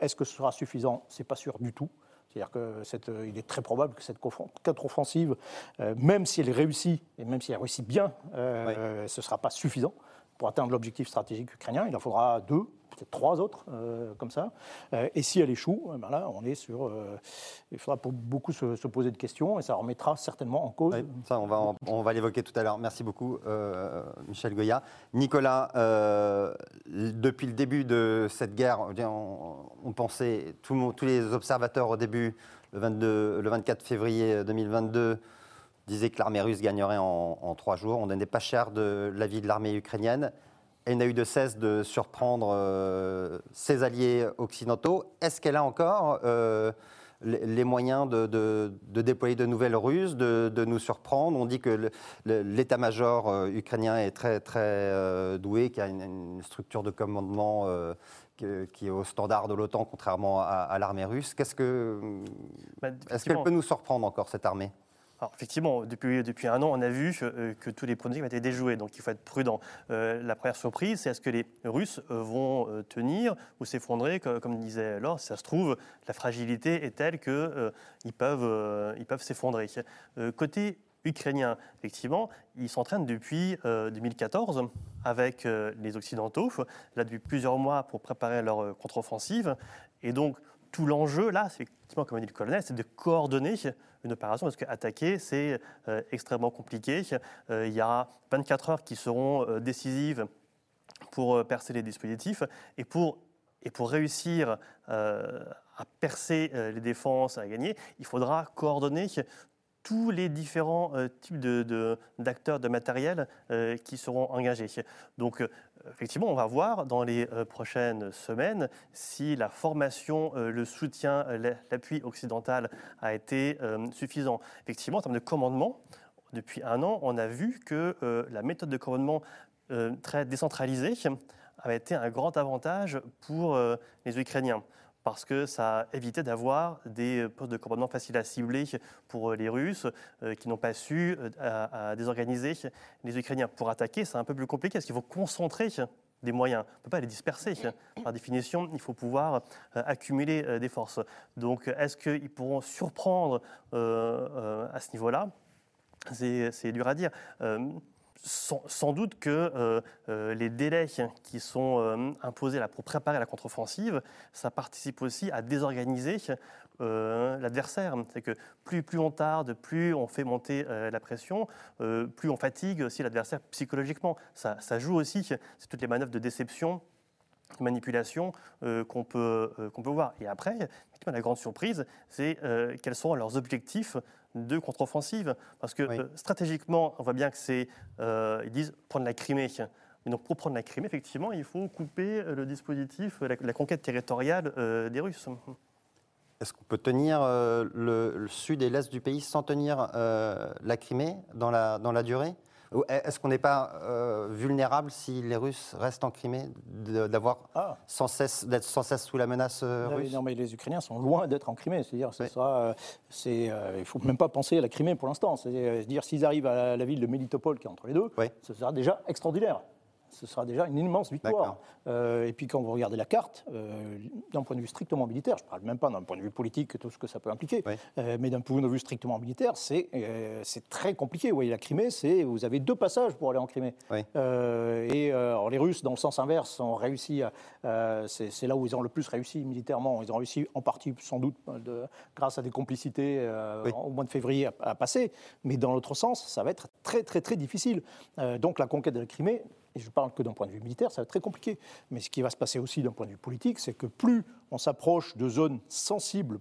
Est-ce que ce sera suffisant? C'est pas sûr du tout. C'est-à-dire que cette, euh, il est très probable que cette contre-offensive, euh, même si elle réussit, et même si elle réussit bien, euh, ce ne sera pas suffisant pour atteindre l'objectif stratégique ukrainien. Il en faudra deux, peut-être trois autres, euh, comme ça. Euh, et si elle échoue, eh ben là, on est sur. euh, il faudra pour beaucoup se, se poser de questions, et ça remettra certainement en cause. Ça, on va, on va l'évoquer tout à l'heure. Merci beaucoup, Michel Goya. Nicolas, depuis le début de cette guerre, on, pensait, tous les observateurs au début, le, 22, le 24 février 2022, disaient que l'armée russe gagnerait en, trois jours. On n'est pas cher de l'avis de l'armée ukrainienne. Elle n'a eu de cesse de surprendre euh, ses alliés occidentaux. Est-ce qu'elle a encore euh, les moyens de, déployer de nouvelles ruses, de, nous surprendre? On dit que l'état-major euh, ukrainien est très, très doué, qu'il a une, structure de commandement euh, qui est au standard de l'OTAN, contrairement à, l'armée russe. Que, bah, est-ce qu'elle peut nous surprendre encore, cette armée? Effectivement, depuis, depuis un an, on a vu euh, que tous les pronostics ont été déjoués, donc il faut être prudent. Euh, la première surprise, c'est est-ce que les Russes euh, vont tenir ou s'effondrer, comme, disait Laure, si ça se trouve, la fragilité est telle qu'ils peuvent ils peuvent s'effondrer. côté ukrainien, effectivement, ils s'entraînent depuis 2014 avec les Occidentaux, là depuis plusieurs mois pour préparer leur contre-offensive. Et donc, tout l'enjeu, là, effectivement, comme a dit le colonel, c'est de coordonner une opération parce qu'attaquer, c'est euh, extrêmement compliqué. Euh, il y a 24 heures qui seront euh, décisives pour percer les dispositifs et pour, et pour réussir à percer les défenses, à gagner, il faudra coordonner tous les différents types d'acteurs, de, de, matériel qui seront engagés. Donc, effectivement, on va voir dans les euh, prochaines semaines si la formation, euh, le soutien, euh, l'appui occidental a été suffisant. Effectivement, en termes de commandement, depuis un an, on a vu que la méthode de commandement très décentralisée avait été un grand avantage pour les Ukrainiens parce que ça évitait d'avoir des postes de commandement faciles à cibler pour les Russes euh, qui n'ont pas su euh, désorganiser les Ukrainiens. Pour attaquer, c'est un peu plus compliqué parce qu'il faut concentrer des moyens. On ne peut pas les disperser. Par définition, il faut pouvoir euh, accumuler des forces. Donc, est-ce qu'ils pourront surprendre à ce niveau-là? C'est dur à dire sans, doute que euh, euh, les délais qui sont euh, imposés pour préparer la contre-offensive, ça participe aussi à désorganiser l'adversaire. C'est que plus, on tarde, plus on fait monter la pression, plus on fatigue aussi l'adversaire psychologiquement. Ça, joue aussi, c'est toutes les manœuvres de déception manipulation qu'on peut, qu'on peut voir. Et après, la grande surprise, c'est quels seront leurs objectifs de contre-offensive. Parce que euh, stratégiquement, on voit bien que c'est. Euh, ils disent prendre la Crimée. Mais donc pour prendre la Crimée, effectivement, il faut couper euh, le dispositif, la, conquête territoriale des Russes. Est-ce qu'on peut tenir le, sud et l'est du pays sans tenir la Crimée dans la, dans la durée? Est-ce qu'on n'est pas euh, vulnérable si les Russes restent en Crimée, d'avoir ah. sans cesse, d'être sans cesse sous la menace euh, russe? Non, mais les Ukrainiens sont loin d'être en Crimée. C'est-à-dire, ce sera, euh, c'est, il ne faut même pas penser à la Crimée pour l'instant. C'est-à-dire, s'ils arrivent à la, ville de Melitopol, qui est entre les deux, ce sera déjà extraordinaire ce sera déjà une immense victoire. Euh, et puis quand vous regardez la carte, euh, d'un point de vue strictement militaire, je ne parle même pas d'un point de vue politique, tout ce que ça peut impliquer, euh, mais d'un point de vue strictement militaire, c'est très compliqué. Vous voyez, la Crimée, vous avez deux passages pour aller en Crimée. et alors, les Russes, dans le sens inverse, ont réussi, c'est là où ils ont le plus réussi militairement. Ils ont réussi en partie, sans doute, de, grâce à des complicités au mois de février à, à, passer. Mais dans l'autre sens, ça va être très, très, très difficile. donc la conquête de la Crimée, et je parle que d'un point de vue militaire, ça va être très compliqué. Mais ce qui va se passer aussi d'un point de vue politique, c'est que plus on s'approche de zones sensibles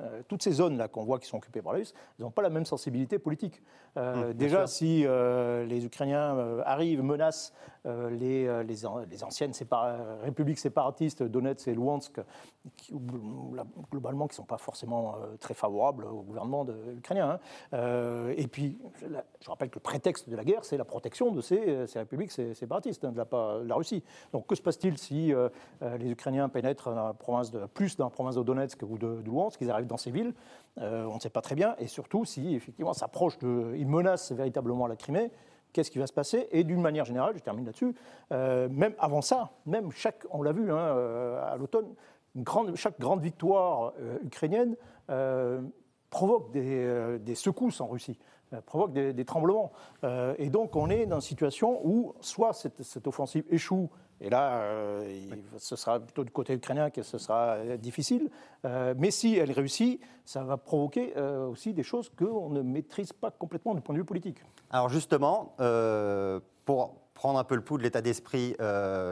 euh, toutes ces zones-là qu'on voit qui sont occupées par les Russes, elles n'ont pas la même sensibilité politique. Euh, mmh, déjà, si euh, les Ukrainiens arrivent, menacent les, les, anciennes républiques séparatistes, Donetsk et Luhansk, qui, globalement, qui ne sont pas forcément très favorables au gouvernement ukrainien. Hein. et puis, je rappelle que le prétexte de la guerre, c'est la protection de ces, républiques séparatistes, hein, de, la, la, Russie. Donc, que se passe-t-il si les Ukrainiens pénètrent dans la province de, plus dans la province de Donetsk ou de, de Luhansk, qu'ils arrivent dans ces villes, euh, on ne sait pas très bien, et surtout si effectivement s'approche de, il menace véritablement la Crimée, qu'est-ce qui va se passer? Et d'une manière générale, je termine là-dessus, euh, même avant ça, même chaque, on l'a vu hein, euh, à l'automne, chaque grande victoire ukrainienne provoque des, secousses en Russie provoque des, tremblements. et donc on est dans une situation où soit cette offensive échoue et là, euh, ce sera plutôt du côté ukrainien que ce sera euh, difficile. Euh, mais si elle réussit, ça va provoquer aussi des choses qu'on ne maîtrise pas complètement du point de vue politique. Alors justement, pour prendre un peu le pouls de l'état d'esprit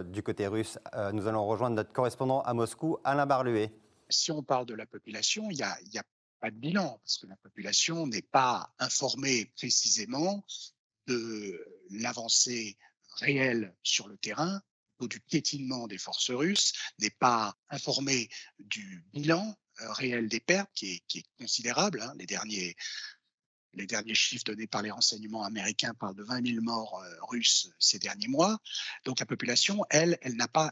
du côté russe, nous allons rejoindre notre correspondant à Moscou, Alain Barluet. Si on parle de la population, il y a, y a pas de bilan, parce que la population n'est pas informée précisément de l'avancée réelle sur le terrain du piétinement des forces russes, n'est pas informée du bilan euh, réel des pertes, qui est, considérable. Hein. Les, derniers, chiffres donnés par les renseignements américains parlent de 20 000 morts euh, russes ces derniers mois. Donc la population, elle, n'est pas,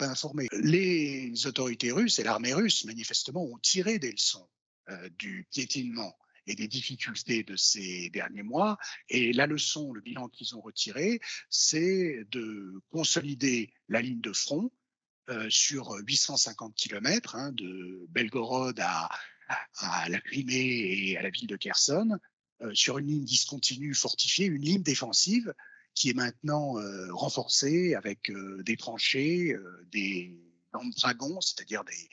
informée. Les autorités russes et l'armée russe, manifestement, ont tiré des leçons euh, du piétinement et des difficultés de ces derniers mois. Et la leçon, le bilan qu'ils ont retiré, c'est de consolider la ligne de front euh, sur 850 km, hein, de Belgorod à, la Crimée et à la ville de Kherson, euh, sur une ligne discontinue fortifiée, une ligne défensive qui est maintenant renforcée avec des tranchées, des dragons, c'est-à-dire des,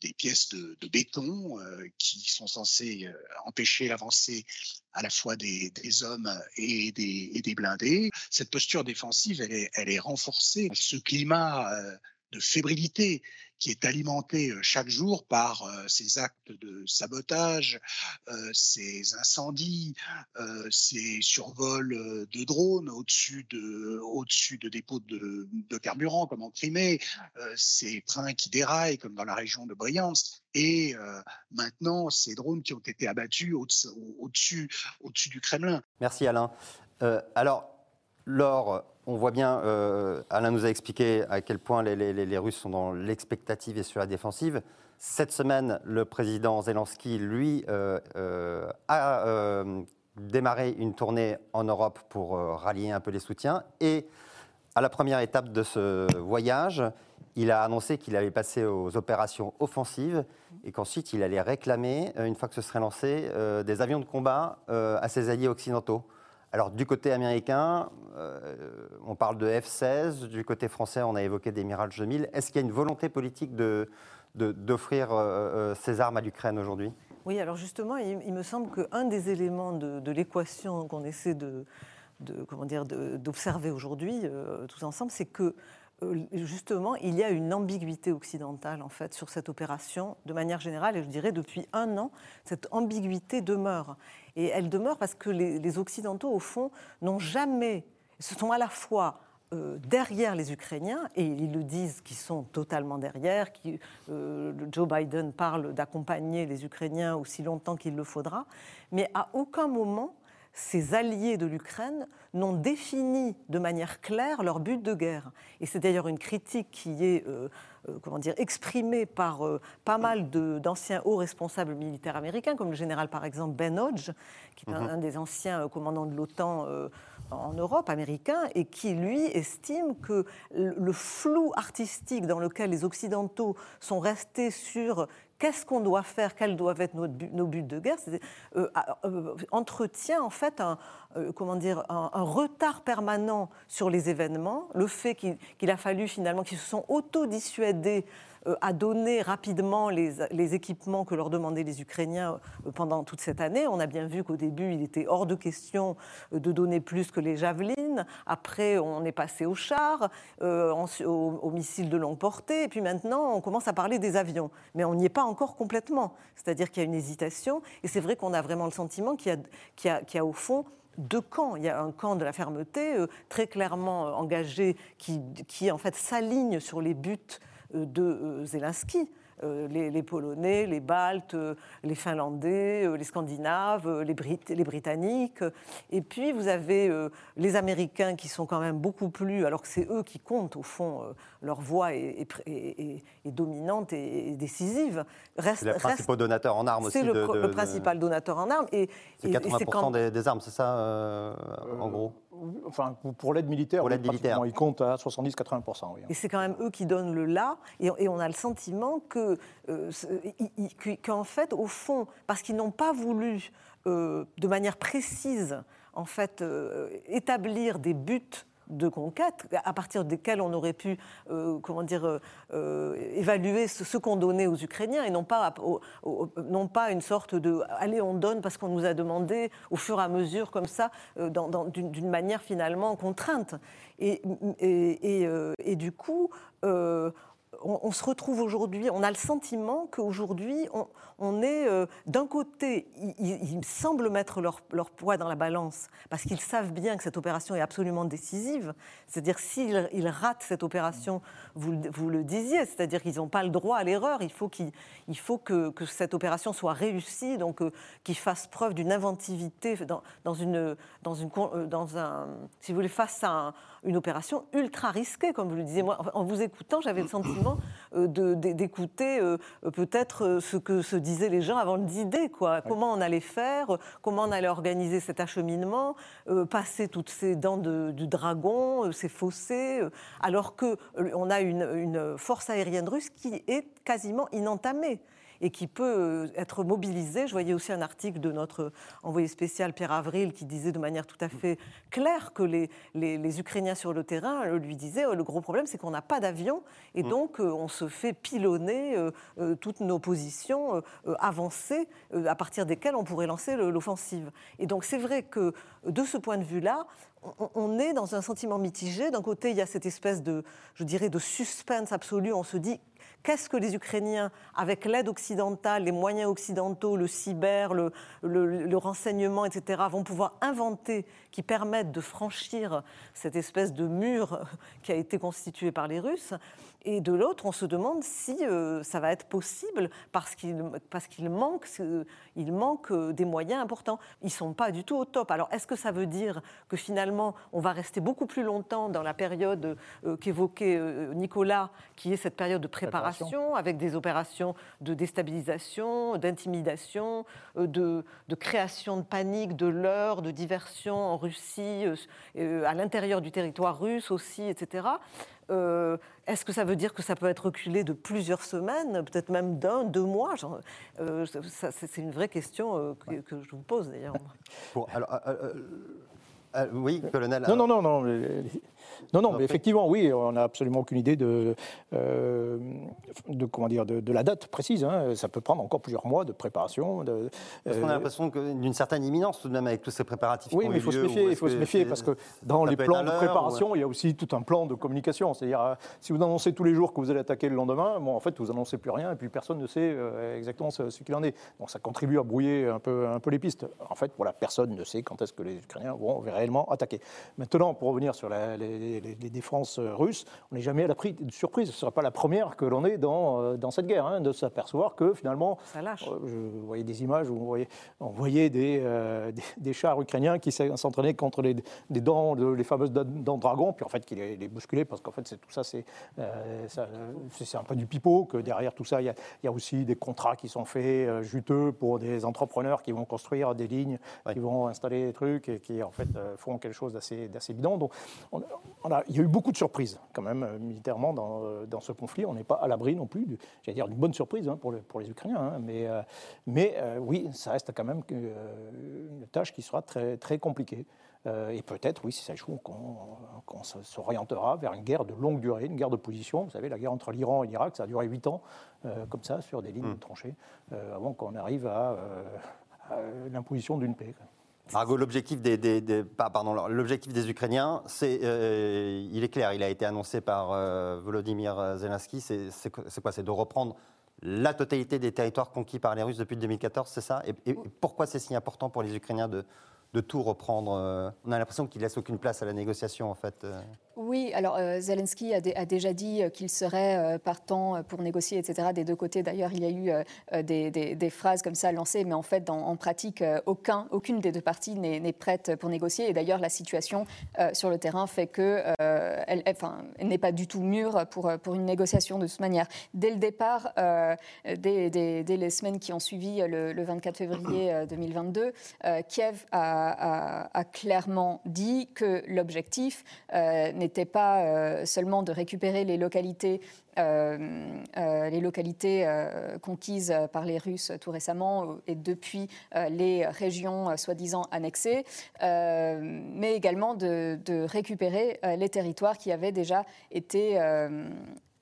des pièces de, béton euh, qui sont censées euh, empêcher l'avancée à la fois des, hommes et des, blindés. Cette posture défensive, elle est, elle est renforcée. Ce climat euh, de fébrilité qui est alimenté chaque jour par ces actes de sabotage, ces incendies, ces survols de drones au-dessus de, dépôts de, carburant, comme en Crimée, ces trains qui déraillent, comme dans la région de Briansk, et maintenant ces drones qui ont été abattus au-dessus, au-dessus du Kremlin. Merci Alain. alors, Laure, on voit bien, euh, Alain nous a expliqué à quel point les, Russes sont dans l'expectative et sur la défensive. Cette semaine, le président Zelensky, lui, euh, euh, a démarré une tournée en Europe pour rallier un peu les soutiens. Et à la première étape de ce voyage, il a annoncé qu'il allait passer aux opérations offensives et qu'ensuite il allait réclamer, une fois que ce serait lancé, des avions de combat à ses alliés occidentaux. Alors du côté américain, euh, on parle de F-16, du côté français, on a évoqué des Mirage 2000. Est-ce qu'il y a une volonté politique d'offrir euh, euh, ces armes à l'Ukraine aujourd'hui? Oui, alors justement, il, me semble qu'un des éléments de, l'équation qu'on essaie de, d'observer aujourd'hui tous ensemble, c'est que justement, il y a une ambiguïté occidentale en fait sur cette opération de manière générale, et je dirais depuis un an, cette ambiguïté demeure. Et elle demeure parce que les, Occidentaux, au fond, n'ont jamais, ce sont à la fois euh, derrière les Ukrainiens, et ils le disent qu'ils sont totalement derrière, qui, euh, Joe Biden parle d'accompagner les Ukrainiens aussi longtemps qu'il le faudra, mais à aucun moment ces alliés de l'Ukraine n'ont défini de manière claire leur but de guerre. Et c'est d'ailleurs une critique qui est euh, euh, comment dire, exprimée par euh, pas mal d'anciens hauts responsables militaires américains, comme le général par exemple Ben Hodge, qui est un, mhm. des anciens commandants de l'OTAN en Europe, américain, et qui, lui, estime que le flou artistique dans lequel les Occidentaux sont restés sur qu'est-ce qu'on doit faire, quels doivent être nos buts, de guerre, euh, euh, entretient en fait un, euh, comment dire, un, retard permanent sur les événements, le fait qu'il a fallu finalement qu'ils se sont auto-dissuadés à donner rapidement les, équipements que leur demandaient les Ukrainiens euh, pendant toute cette année. On a bien vu qu'au début, il était hors de question euh, de donner plus que les javelines. Après, on est passé aux chars, aux, missiles de longue portée. Et puis maintenant, on commence à parler des avions. Mais on n'y est pas encore complètement. C'est-à-dire qu'il y a une hésitation. Et c'est vrai qu'on a vraiment le sentiment qu'il y, a au fond deux camps. Il y a un camp de la fermeté très clairement engagé qui, qui en fait s'aligne sur les buts euh, de euh, Zelensky. Euh, les, Polonais, les Baltes, les Finlandais, les Scandinaves, les, les, Britanniques. Et puis vous avez les Américains qui sont quand même beaucoup plus, alors que c'est eux qui comptent au fond, leur voix est, dominante et, décisive. C'est le principal donateur en armes aussi. C'est le, principal donateur en armes. Et, c'est 80% des, armes, c'est ça, en gros? Enfin, pour l'aide militaire, pour l'aide militaire. ils comptent à 70-80%. Et c'est quand même eux qui donnent le là, et, on a le sentiment que, euh, qu'en fait, au fond, parce qu'ils n'ont pas voulu, euh, de manière précise, en fait, euh, établir des buts de conquête, à partir desquels on aurait pu, comment dire, évaluer ce, qu'on donnait aux Ukrainiens et non pas, une sorte de allez, on donne parce qu'on nous a demandé au fur et à mesure, comme ça, d'une manière finalement contrainte. Et du coup, on, se retrouve aujourd'hui, on a le sentiment qu'aujourd'hui, on, est euh, d'un côté, ils, semblent mettre leur, poids dans la balance parce qu'ils savent bien que cette opération est absolument décisive. C'est-à-dire s'ils ratent cette opération, vous, le disiez, c'est-à-dire qu'ils n'ont pas le droit à l'erreur. Il faut, que, cette opération soit réussie, donc euh, qu'ils fassent preuve d'une inventivité dans, une, euh, dans un, si vous voulez, face à une opération ultra risquée, comme vous le disiez. Moi, en vous écoutant, j'avais le sentiment euh, d'écouter euh, peut-être euh, ce que se disaient les gens avant le d quoi. Comment on allait faire, comment on allait organiser cet acheminement, passer toutes ces dents de, du dragon, ces fossés, alors qu'on a une, une force aérienne russe qui est quasiment inentamée et qui peut euh, être mobilisé. Je voyais aussi un article de notre envoyé spécial Pierre Avril qui disait de manière tout à fait claire que les, les, Ukrainiens sur le terrain euh, lui disaient oh, le gros problème c'est qu'on n'a pas d'avion et mm. donc euh, on se fait pilonner toutes nos positions avancées à partir desquelles on pourrait lancer l'offensive. Et donc c'est vrai que de ce point de vue-là, on est dans un sentiment mitigé. D'un côté, il y a cette espèce de, je dirais, de suspense absolu. On se dit qu'est-ce que les Ukrainiens, avec l'aide occidentale, les moyens occidentaux, le cyber, le, renseignement, etc., vont pouvoir inventer qui permettent de franchir cette espèce de mur qui a été constitué par les Russes? Et de l'autre, on se demande si euh, ça va être possible parce qu'il parce qu'il manque, il manque euh, des moyens importants. Ils ne sont pas du tout au top. Alors, est-ce que ça veut dire que finalement, on va rester beaucoup plus longtemps dans la période euh, qu'évoquait Nicolas, qui est cette période de préparation, avec des opérations de déstabilisation, d'intimidation, de, de, création de panique, de leurre, de diversion en Russie, à l'intérieur du territoire russe aussi, etc. Euh, est-ce que ça veut dire que ça peut être reculé de plusieurs semaines, peut-être même d'un, deux mois euh, C'est une vraie question euh, que, je vous pose d'ailleurs. oui, colonel. Non, non, non, non. Non, non, mais effectivement, oui, on n'a absolument aucune idée de, euh, de comment dire, de, la date précise. Hein. Ça peut prendre encore plusieurs mois de préparation. De, parce qu'on a euh, l'impression d'une certaine imminence tout de même avec tous ces préparatifs. Oui, mais il faut se méfier, il faut se méfier parce que dans les plans de préparation, il y a aussi tout un plan de communication. C'est-à-dire, euh, si vous annoncez tous les jours que vous allez attaquer le lendemain, bon, en fait, vous annoncez plus rien et puis personne ne sait exactement ce, qu'il en est. Donc ça contribue à brouiller un peu, un peu les pistes. En fait, voilà, personne ne sait quand est-ce que les Ukrainiens vont réellement attaquer. Maintenant, pour revenir sur les les, défenses russes, on n'est jamais à de surprise. Ce ne sera pas la première que l'on est dans, euh, dans cette guerre, hein, de s'apercevoir que finalement, Ça lâche. Euh, je voyais des images où on voyait, on voyait des, euh, des, chars ukrainiens qui s'entraînaient contre les, des dents, les fameuses dents de dragon, puis en fait qui les, les bousculaient parce qu'en fait tout ça c'est c'est un peu du pipeau, que derrière tout ça il y a, y a, aussi des contrats qui sont faits juteux pour des entrepreneurs qui vont construire des lignes, qui vont installer des trucs et qui en fait font quelque chose d'assez bidon. Donc on, il y a eu beaucoup de surprises quand même euh, militairement dans, euh, dans, ce conflit. On n'est pas à l'abri non plus, j'allais dire, d'une bonne surprise hein, pour, pour, les Ukrainiens. Hein. mais, euh, mais oui, ça reste quand même une tâche qui sera très, très compliquée. et peut-être, oui, si ça échoue, qu'on s'orientera vers une guerre de longue durée, une guerre de position. Vous savez, la guerre entre l'Iran et l'Irak, ça a duré 8 ans, comme ça, sur des lignes mmh. tranchées, avant qu'on arrive à, à l'imposition d'une paix. L'objectif des, pardon, l'objectif des Ukrainiens, c'est, euh, il est clair, il a été annoncé par euh, Volodymyr Zelensky. C'est quoi C'est de reprendre la totalité des territoires conquis par les Russes depuis 2014, c'est ça? Et, pourquoi c'est si important pour les Ukrainiens de, de tout reprendre euh, On a l'impression qu'il laisse aucune place à la négociation, en fait. Oui, alors euh, Zelensky a, déjà dit euh, qu'il serait euh, partant pour négocier, etc. Des deux côtés, d'ailleurs, il y a eu des, phrases comme ça lancées, mais en fait, en pratique, aucun, aucune des deux parties n'est prête pour négocier. Et d'ailleurs, la situation sur le terrain fait que elle, enfin, n'est pas du tout mûre pour, une négociation de cette manière. Dès le départ, dès, les semaines qui ont suivi le, 24 février 2022, Kiev a, a, clairement dit que l'objectif n'était pas seulement de récupérer les localités, les localités conquises par les Russes tout récemment et depuis les régions soi-disant annexées, mais également de, de récupérer les territoires qui avaient déjà été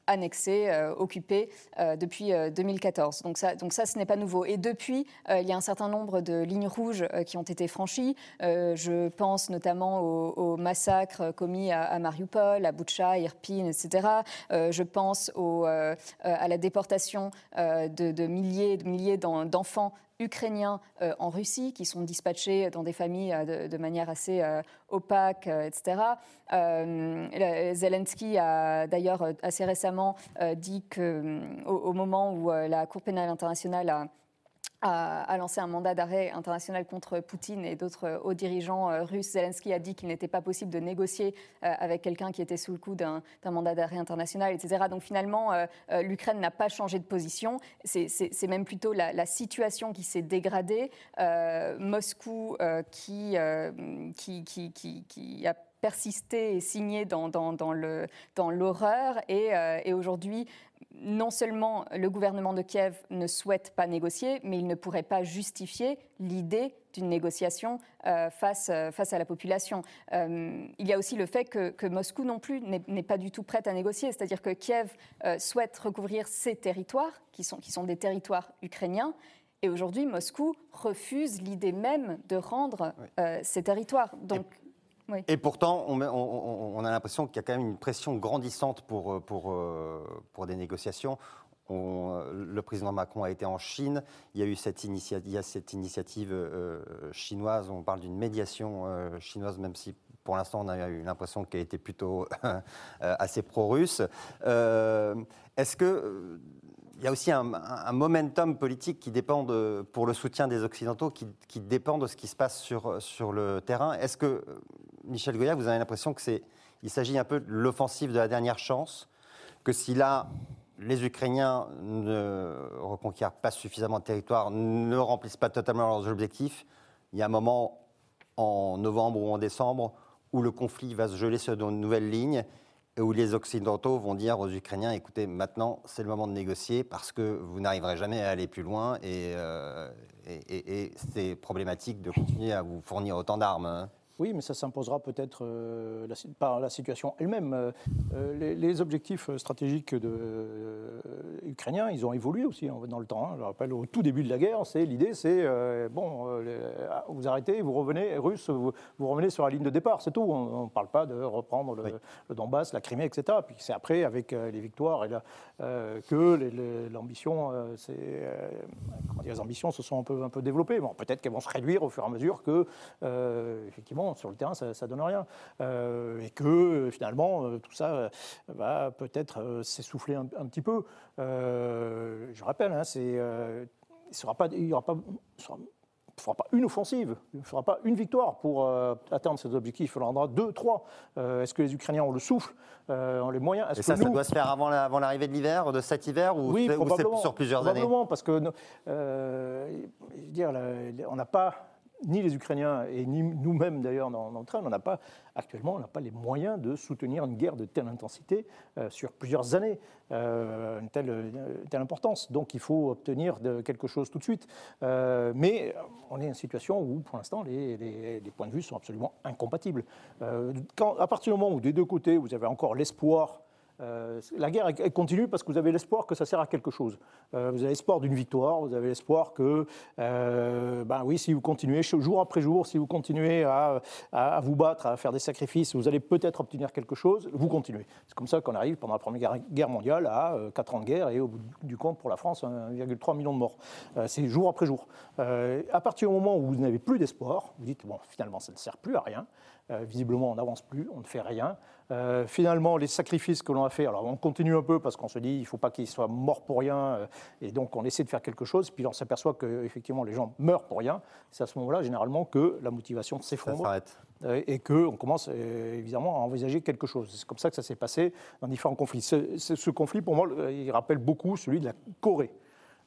annexé, euh, occupé euh, depuis 2014. Euh, donc ça, donc ça ce n'est pas nouveau. Et depuis, il y a un certain nombre de lignes rouges qui ont été franchies. je pense notamment aux, massacres commis à, Mariupol, à Boucha, Irpin, etc. je pense à la déportation de, de milliers, de milliers d'enfants ukrainiens euh, en Russie qui sont dispatchés dans des familles euh, de, manière assez euh, opaque, etc. Zelensky a d'ailleurs assez récemment dit qu'au au moment où la Cour pénale internationale a a, lancé un mandat d'arrêt international contre Poutine et d'autres hauts dirigeants euh, russes. Zelensky a dit qu'il n'était pas possible de négocier euh, avec quelqu'un qui était sous le coup d'un mandat d'arrêt international, etc. Donc finalement, euh, l'Ukraine n'a pas changé de position. C'est même plutôt la, situation qui s'est dégradée. Moscou qui, a persisté et signé dans, l'horreur et aujourd'hui non seulement le gouvernement de Kiev ne souhaite pas négocier, mais il ne pourrait pas justifier l'idée d'une négociation euh, face, euh, face à la population. Euh, il y a aussi le fait que, Moscou non plus n'est pas du tout prête à négocier, c'est-à-dire que Kiev souhaite recouvrir ses territoires, qui sont, qui sont des territoires ukrainiens, et aujourd'hui, Moscou refuse l'idée même de rendre ces territoires. Donc, et pourtant, on, a l'impression qu'il y a quand même une pression grandissante pour, euh, euh, des négociations. Euh, le président Macron a été en Chine. Il y a eu cette, initiative chinoise. On parle d'une médiation chinoise, même si pour l'instant on a eu l'impression qu'elle était plutôt assez pro-russe. Est-ce que il y a aussi un, momentum politique qui dépend pour le soutien des Occidentaux, qui, qui, dépend de ce qui se passe sur, sur le terrain? Est-ce que Michel Goya, vous avez l'impression que c'est, il s'agit un peu de l'offensive de la dernière chance, que si là les Ukrainiens ne reconquièrent pas suffisamment de territoire, ne remplissent pas totalement leurs objectifs, il y a un moment en novembre ou en décembre où le conflit va se geler sur de nouvelles lignes et où les Occidentaux vont dire aux Ukrainiens, écoutez, maintenant c'est le moment de négocier parce que vous n'arriverez jamais à aller plus loin et, euh, c'est problématique de continuer à vous fournir autant d'armes. Hein. Oui, mais ça s'imposera peut-être euh, par la situation elle-même. Euh, euh, les, objectifs stratégiques de, ukrainiens, ils ont évolué aussi hein, dans le temps. Hein. Je rappelle, au tout début de la guerre, c'est l'idée, c'est bon, ah, vous arrêtez, vous revenez, Russes, vous, revenez sur la ligne de départ, c'est tout. On ne parle pas de reprendre le, Donbass, la Crimée, etc. Puis c'est après, avec les victoires, et que l'ambition, les ambitions se sont un peu, un peu développées. Bon, peut-être qu'elles vont se réduire au fur et à mesure que, effectivement, sur le terrain, ça ne donne rien. Euh, et que euh, finalement, euh, tout ça va peut-être s'essouffler un, petit peu. je rappelle, hein, c'est, il n'y aura pas, il aura pas ne fera pas une offensive, il ne fera pas une victoire pour atteindre ces objectifs. Il en aura deux, trois. Est-ce que les Ukrainiens ont le souffle, ont les moyens? Et ça, ça doit se faire avant, avant l'arrivée de l'hiver, de cet hiver, ou oui, c'est sur plusieurs probablement, années parce que, dire, on n'a pas ni les Ukrainiens et ni nous-mêmes d'ailleurs dans, le train, on n'a pas actuellement, on n'a pas les moyens de soutenir une guerre de telle intensité euh, sur plusieurs années, euh, une telle, telle, importance. Donc il faut obtenir quelque chose tout de suite. Euh, mais on est dans une situation où, pour l'instant, les, points de vue sont absolument incompatibles. À partir du moment où des deux côtés, vous avez encore l'espoir euh, la guerre continue parce que vous avez l'espoir que ça sert à quelque chose. Euh, vous avez l'espoir d'une victoire, vous avez l'espoir que, euh, ben oui, si vous continuez jour après jour, si vous continuez à, vous battre, à faire des sacrifices, vous allez peut-être obtenir quelque chose, vous continuez. C'est comme ça qu'on arrive pendant la Première Guerre mondiale à 4 ans de guerre et au bout du compte pour la France, 1,3 million de morts. C'est jour après jour. à partir du moment où vous n'avez plus d'espoir, vous dites, bon, finalement, ça ne sert plus à rien. Visiblement, on n'avance plus, on ne fait rien. Euh, finalement, les sacrifices que l'on a fait, alors on continue un peu parce qu'on se dit il ne faut pas qu'ils soient morts pour rien, euh, et donc on essaie de faire quelque chose, puis on s'aperçoit que effectivement les gens meurent pour rien. C'est à ce moment-là, généralement, que la motivation s'effondre euh, et qu'on commence évidemment à envisager quelque chose. C'est comme ça que ça s'est passé dans différents conflits. Ce, ce conflit, pour moi, il rappelle beaucoup celui de la Corée.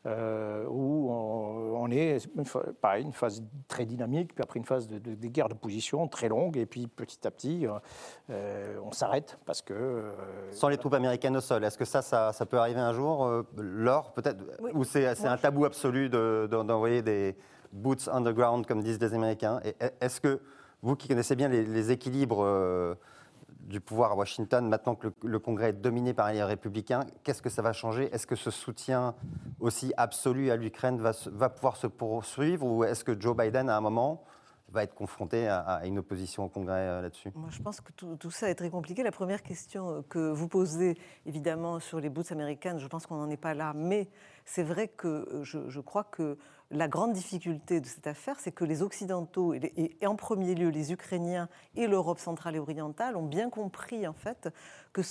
Euh, où on, est, pareil, une phase très dynamique, puis après une phase de, de, guerre de position très longue, et puis petit à petit, euh, on s'arrête parce que... Euh, Sans les troupes américaines au sol, est-ce que ça, ça, peut arriver un jour L'or, peut-être? Ou c'est un tabou absolu d'envoyer des boots underground, comme disent les Américains? Est-ce que vous qui connaissez bien les, les équilibres du pouvoir à Washington, maintenant que le, Congrès est dominé par les républicains, qu'est-ce que ça va changer? Est-ce que ce soutien aussi absolu à l'Ukraine va, pouvoir se poursuivre ou est-ce que Joe Biden, à un moment, va être confronté à, une opposition au Congrès euh, là-dessus? Moi, je pense que tout, ça est très compliqué. La première question euh, que vous posez, évidemment, sur les boots américaines, je pense qu'on n'en est pas là, mais c'est vrai que euh, je, crois que la grande difficulté de cette affaire, c'est que les Occidentaux, et, en premier lieu les Ukrainiens et l'Europe centrale et orientale, ont bien compris en fait que,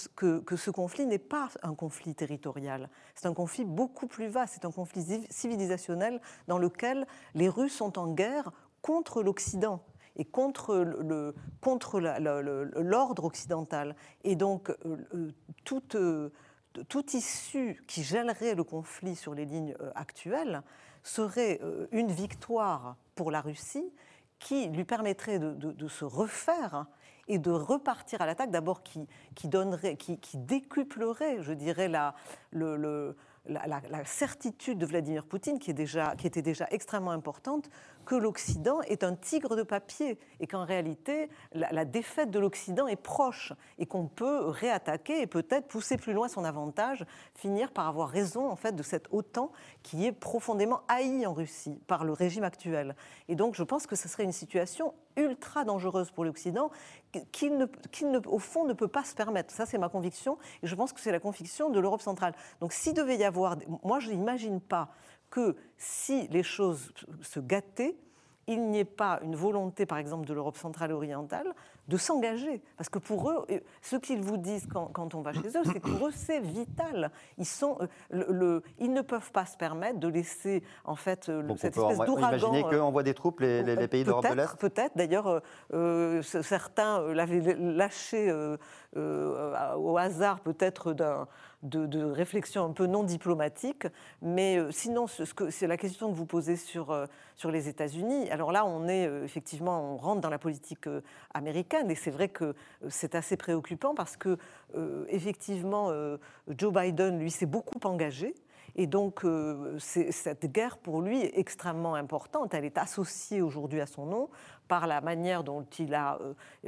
que, ce conflit n'est pas un conflit territorial. C'est un conflit beaucoup plus vaste. C'est un conflit civilisationnel dans lequel les Russes sont en guerre contre l'Occident et contre le, contre l'ordre occidental. Et donc euh, euh, toute, euh, toute issue qui gèlerait le conflit sur les lignes actuelles serait euh, une victoire pour la Russie qui lui permettrait de, se refaire et de repartir à l'attaque, d'abord qui, qui, qui, qui, décuplerait, je dirais, la, le, la, certitude de Vladimir Poutine, qui, était déjà extrêmement importante, que l'Occident est un tigre de papier et qu'en réalité, la, défaite de l'Occident est proche et qu'on peut réattaquer et peut-être pousser plus loin son avantage, finir par avoir raison en fait de cette OTAN qui est profondément haïe en Russie par le régime actuel. Et donc, je pense que ce serait une situation ultra dangereuse pour l'Occident qui, ne, au fond, ne peut pas se permettre. Ça, c'est ma conviction, et je pense que c'est la conviction de l'Europe centrale. Donc, s'il devait y. Moi, je n'imagine pas que si les choses se gâtaient, il n'y ait pas une volonté, par exemple, de l'Europe centrale orientale de s'engager. Parce que pour eux, ce qu'ils vous disent quand, on va chez eux, c'est que pour eux, c'est vital. Ils, sont, euh, le, ils ne peuvent pas se permettre de laisser, en fait, euh, cette espèce d'ouragan... Imaginer euh, qu'on voit des troupes, les, les, pays d'Europe de l'Est Peut-être. D'ailleurs, certains l'avaient lâché au hasard, peut-être, d'un de, réflexion un peu non diplomatique. Mais euh, sinon, c'est la question que vous posez sur, euh, sur les États-Unis. Alors là, on est euh, effectivement, on rentre dans la politique américaine et c'est vrai que c'est assez préoccupant parce que effectivement, Joe Biden, lui, s'est beaucoup engagé. Et donc, cette guerre, pour lui, est extrêmement importante. Elle est associée aujourd'hui à son nom par la manière dont il a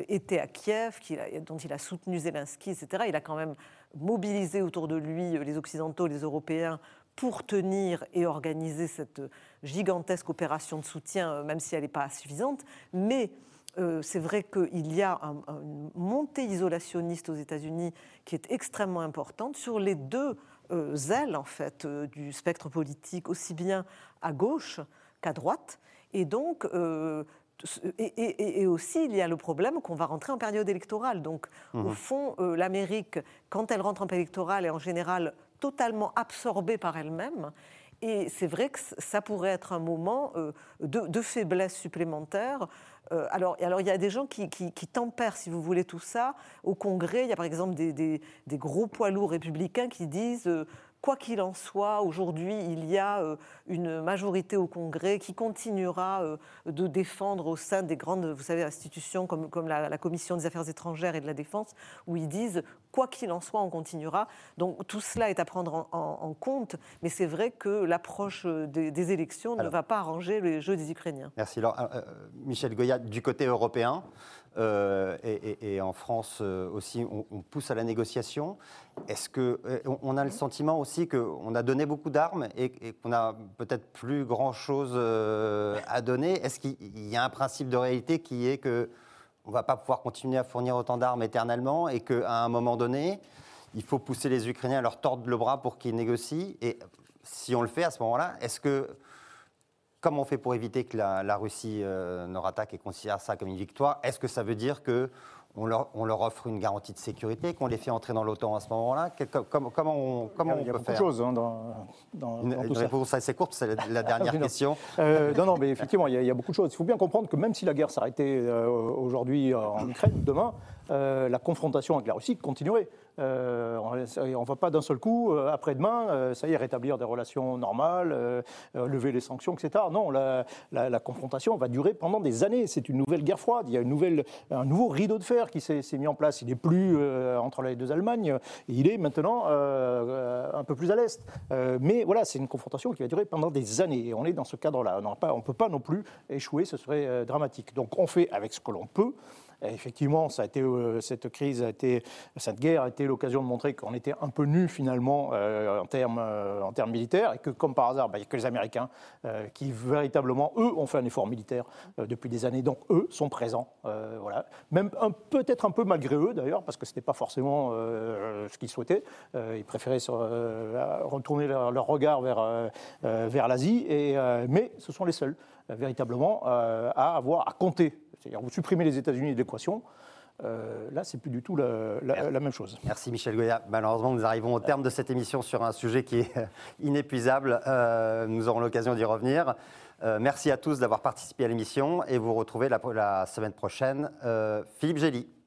été à Kiev, dont il a soutenu Zelensky, etc. Il a quand même mobiliser autour de lui euh, les Occidentaux, les Européens, pour tenir et organiser cette gigantesque opération de soutien, euh, même si elle n'est pas suffisante. Mais euh, c'est vrai qu'il y a une montée isolationniste aux États-Unis qui est extrêmement importante sur les deux ailes en fait du spectre politique, aussi bien à gauche qu'à droite. Et donc, et, aussi, il y a le problème qu'on va rentrer en période électorale. Donc, au mhm. fond, euh, l'Amérique, quand elle rentre en période électorale, est en général totalement absorbée par elle-même. Et c'est vrai que ça pourrait être un moment euh, de, faiblesse supplémentaire. Euh, alors, alors, il y a des gens qui, tempèrent, si vous voulez, tout ça. Au Congrès, il y a par exemple des, des gros poids lourds républicains qui disent Quoi qu'il en soit, aujourd'hui, il y a euh, une majorité au Congrès qui continuera euh, de défendre au sein des grandes, vous savez, institutions comme, comme la, Commission des Affaires étrangères et de la Défense, où ils disent quoi qu'il en soit, on continuera. Donc tout cela est à prendre en, compte, mais c'est vrai que l'approche des, élections ne va pas arranger les jeux des Ukrainiens. Merci. Alors, euh, Michel Goya, du côté européen, euh, et, en France euh, aussi, on, pousse à la négociation. Est-ce que euh, on a le sentiment aussi qu'on a donné beaucoup d'armes et, qu'on n'a peut-être plus grand-chose à donner? Est-ce qu'il y a un principe de réalité qui est que on va pas pouvoir continuer à fournir autant d'armes éternellement et qu'à un moment donné, il faut pousser les Ukrainiens à leur tordre le bras pour qu'ils négocient? Et si on le fait à ce moment-là, est-ce que Comment on fait pour éviter que la, Russie euh, ne rattaque et considère ça comme une victoire? Est-ce que ça veut dire que on leur, on leur, offre une garantie de sécurité, qu'on les fait entrer dans l'OTAN à ce moment-là? Comment, comment on, comment il y a, on beaucoup de choses hein, dans, dans, une, réponse assez courte, c'est la, dernière question. Euh, non, non, mais effectivement, il y, a, beaucoup de choses. Il faut bien comprendre que même si la guerre s'arrêtait euh, aujourd'hui en Ukraine, demain, la confrontation avec la Russie continuerait. On ne va pas d'un seul coup, après-demain, ça y est, rétablir des relations normales, lever les sanctions, etc. Non, la, confrontation va durer pendant des années. C'est une nouvelle guerre froide. Il y a un nouveau rideau de fer qui s'est mis en place. Il n'est plus entre les deux Allemagnes, il est maintenant un peu plus à l'est. mais voilà, c'est une confrontation qui va durer pendant des années. Et on est dans ce cadre-là. On ne peut pas non plus échouer, ce serait dramatique. Donc on fait avec ce que l'on peut effectivement, euh, cette crise, a été, cette guerre a été l'occasion de montrer qu'on était un peu nus finalement euh, en, termes, euh, en termes militaires et que, comme par hasard, bah, il n'y a que les Américains qui véritablement, eux, ont fait un effort militaire depuis des années. Donc, eux sont présents. voilà. Même peut-être un peu malgré eux d'ailleurs, parce que ce n'était pas forcément ce qu'ils souhaitaient. ils préféraient retourner leur, regard vers, vers l'Asie, mais ce sont les seuls véritablement à avoir à compter c'est-à-dire vous supprimez les États-Unis de l'équation. Euh, là, c'est plus du tout la, même chose. Merci Michel Goya. Malheureusement, nous arrivons au terme de cette émission sur un sujet qui est inépuisable. Euh, nous aurons l'occasion d'y revenir. Euh, merci à tous d'avoir participé à l'émission et vous retrouvez la, la semaine prochaine Philippe Gély.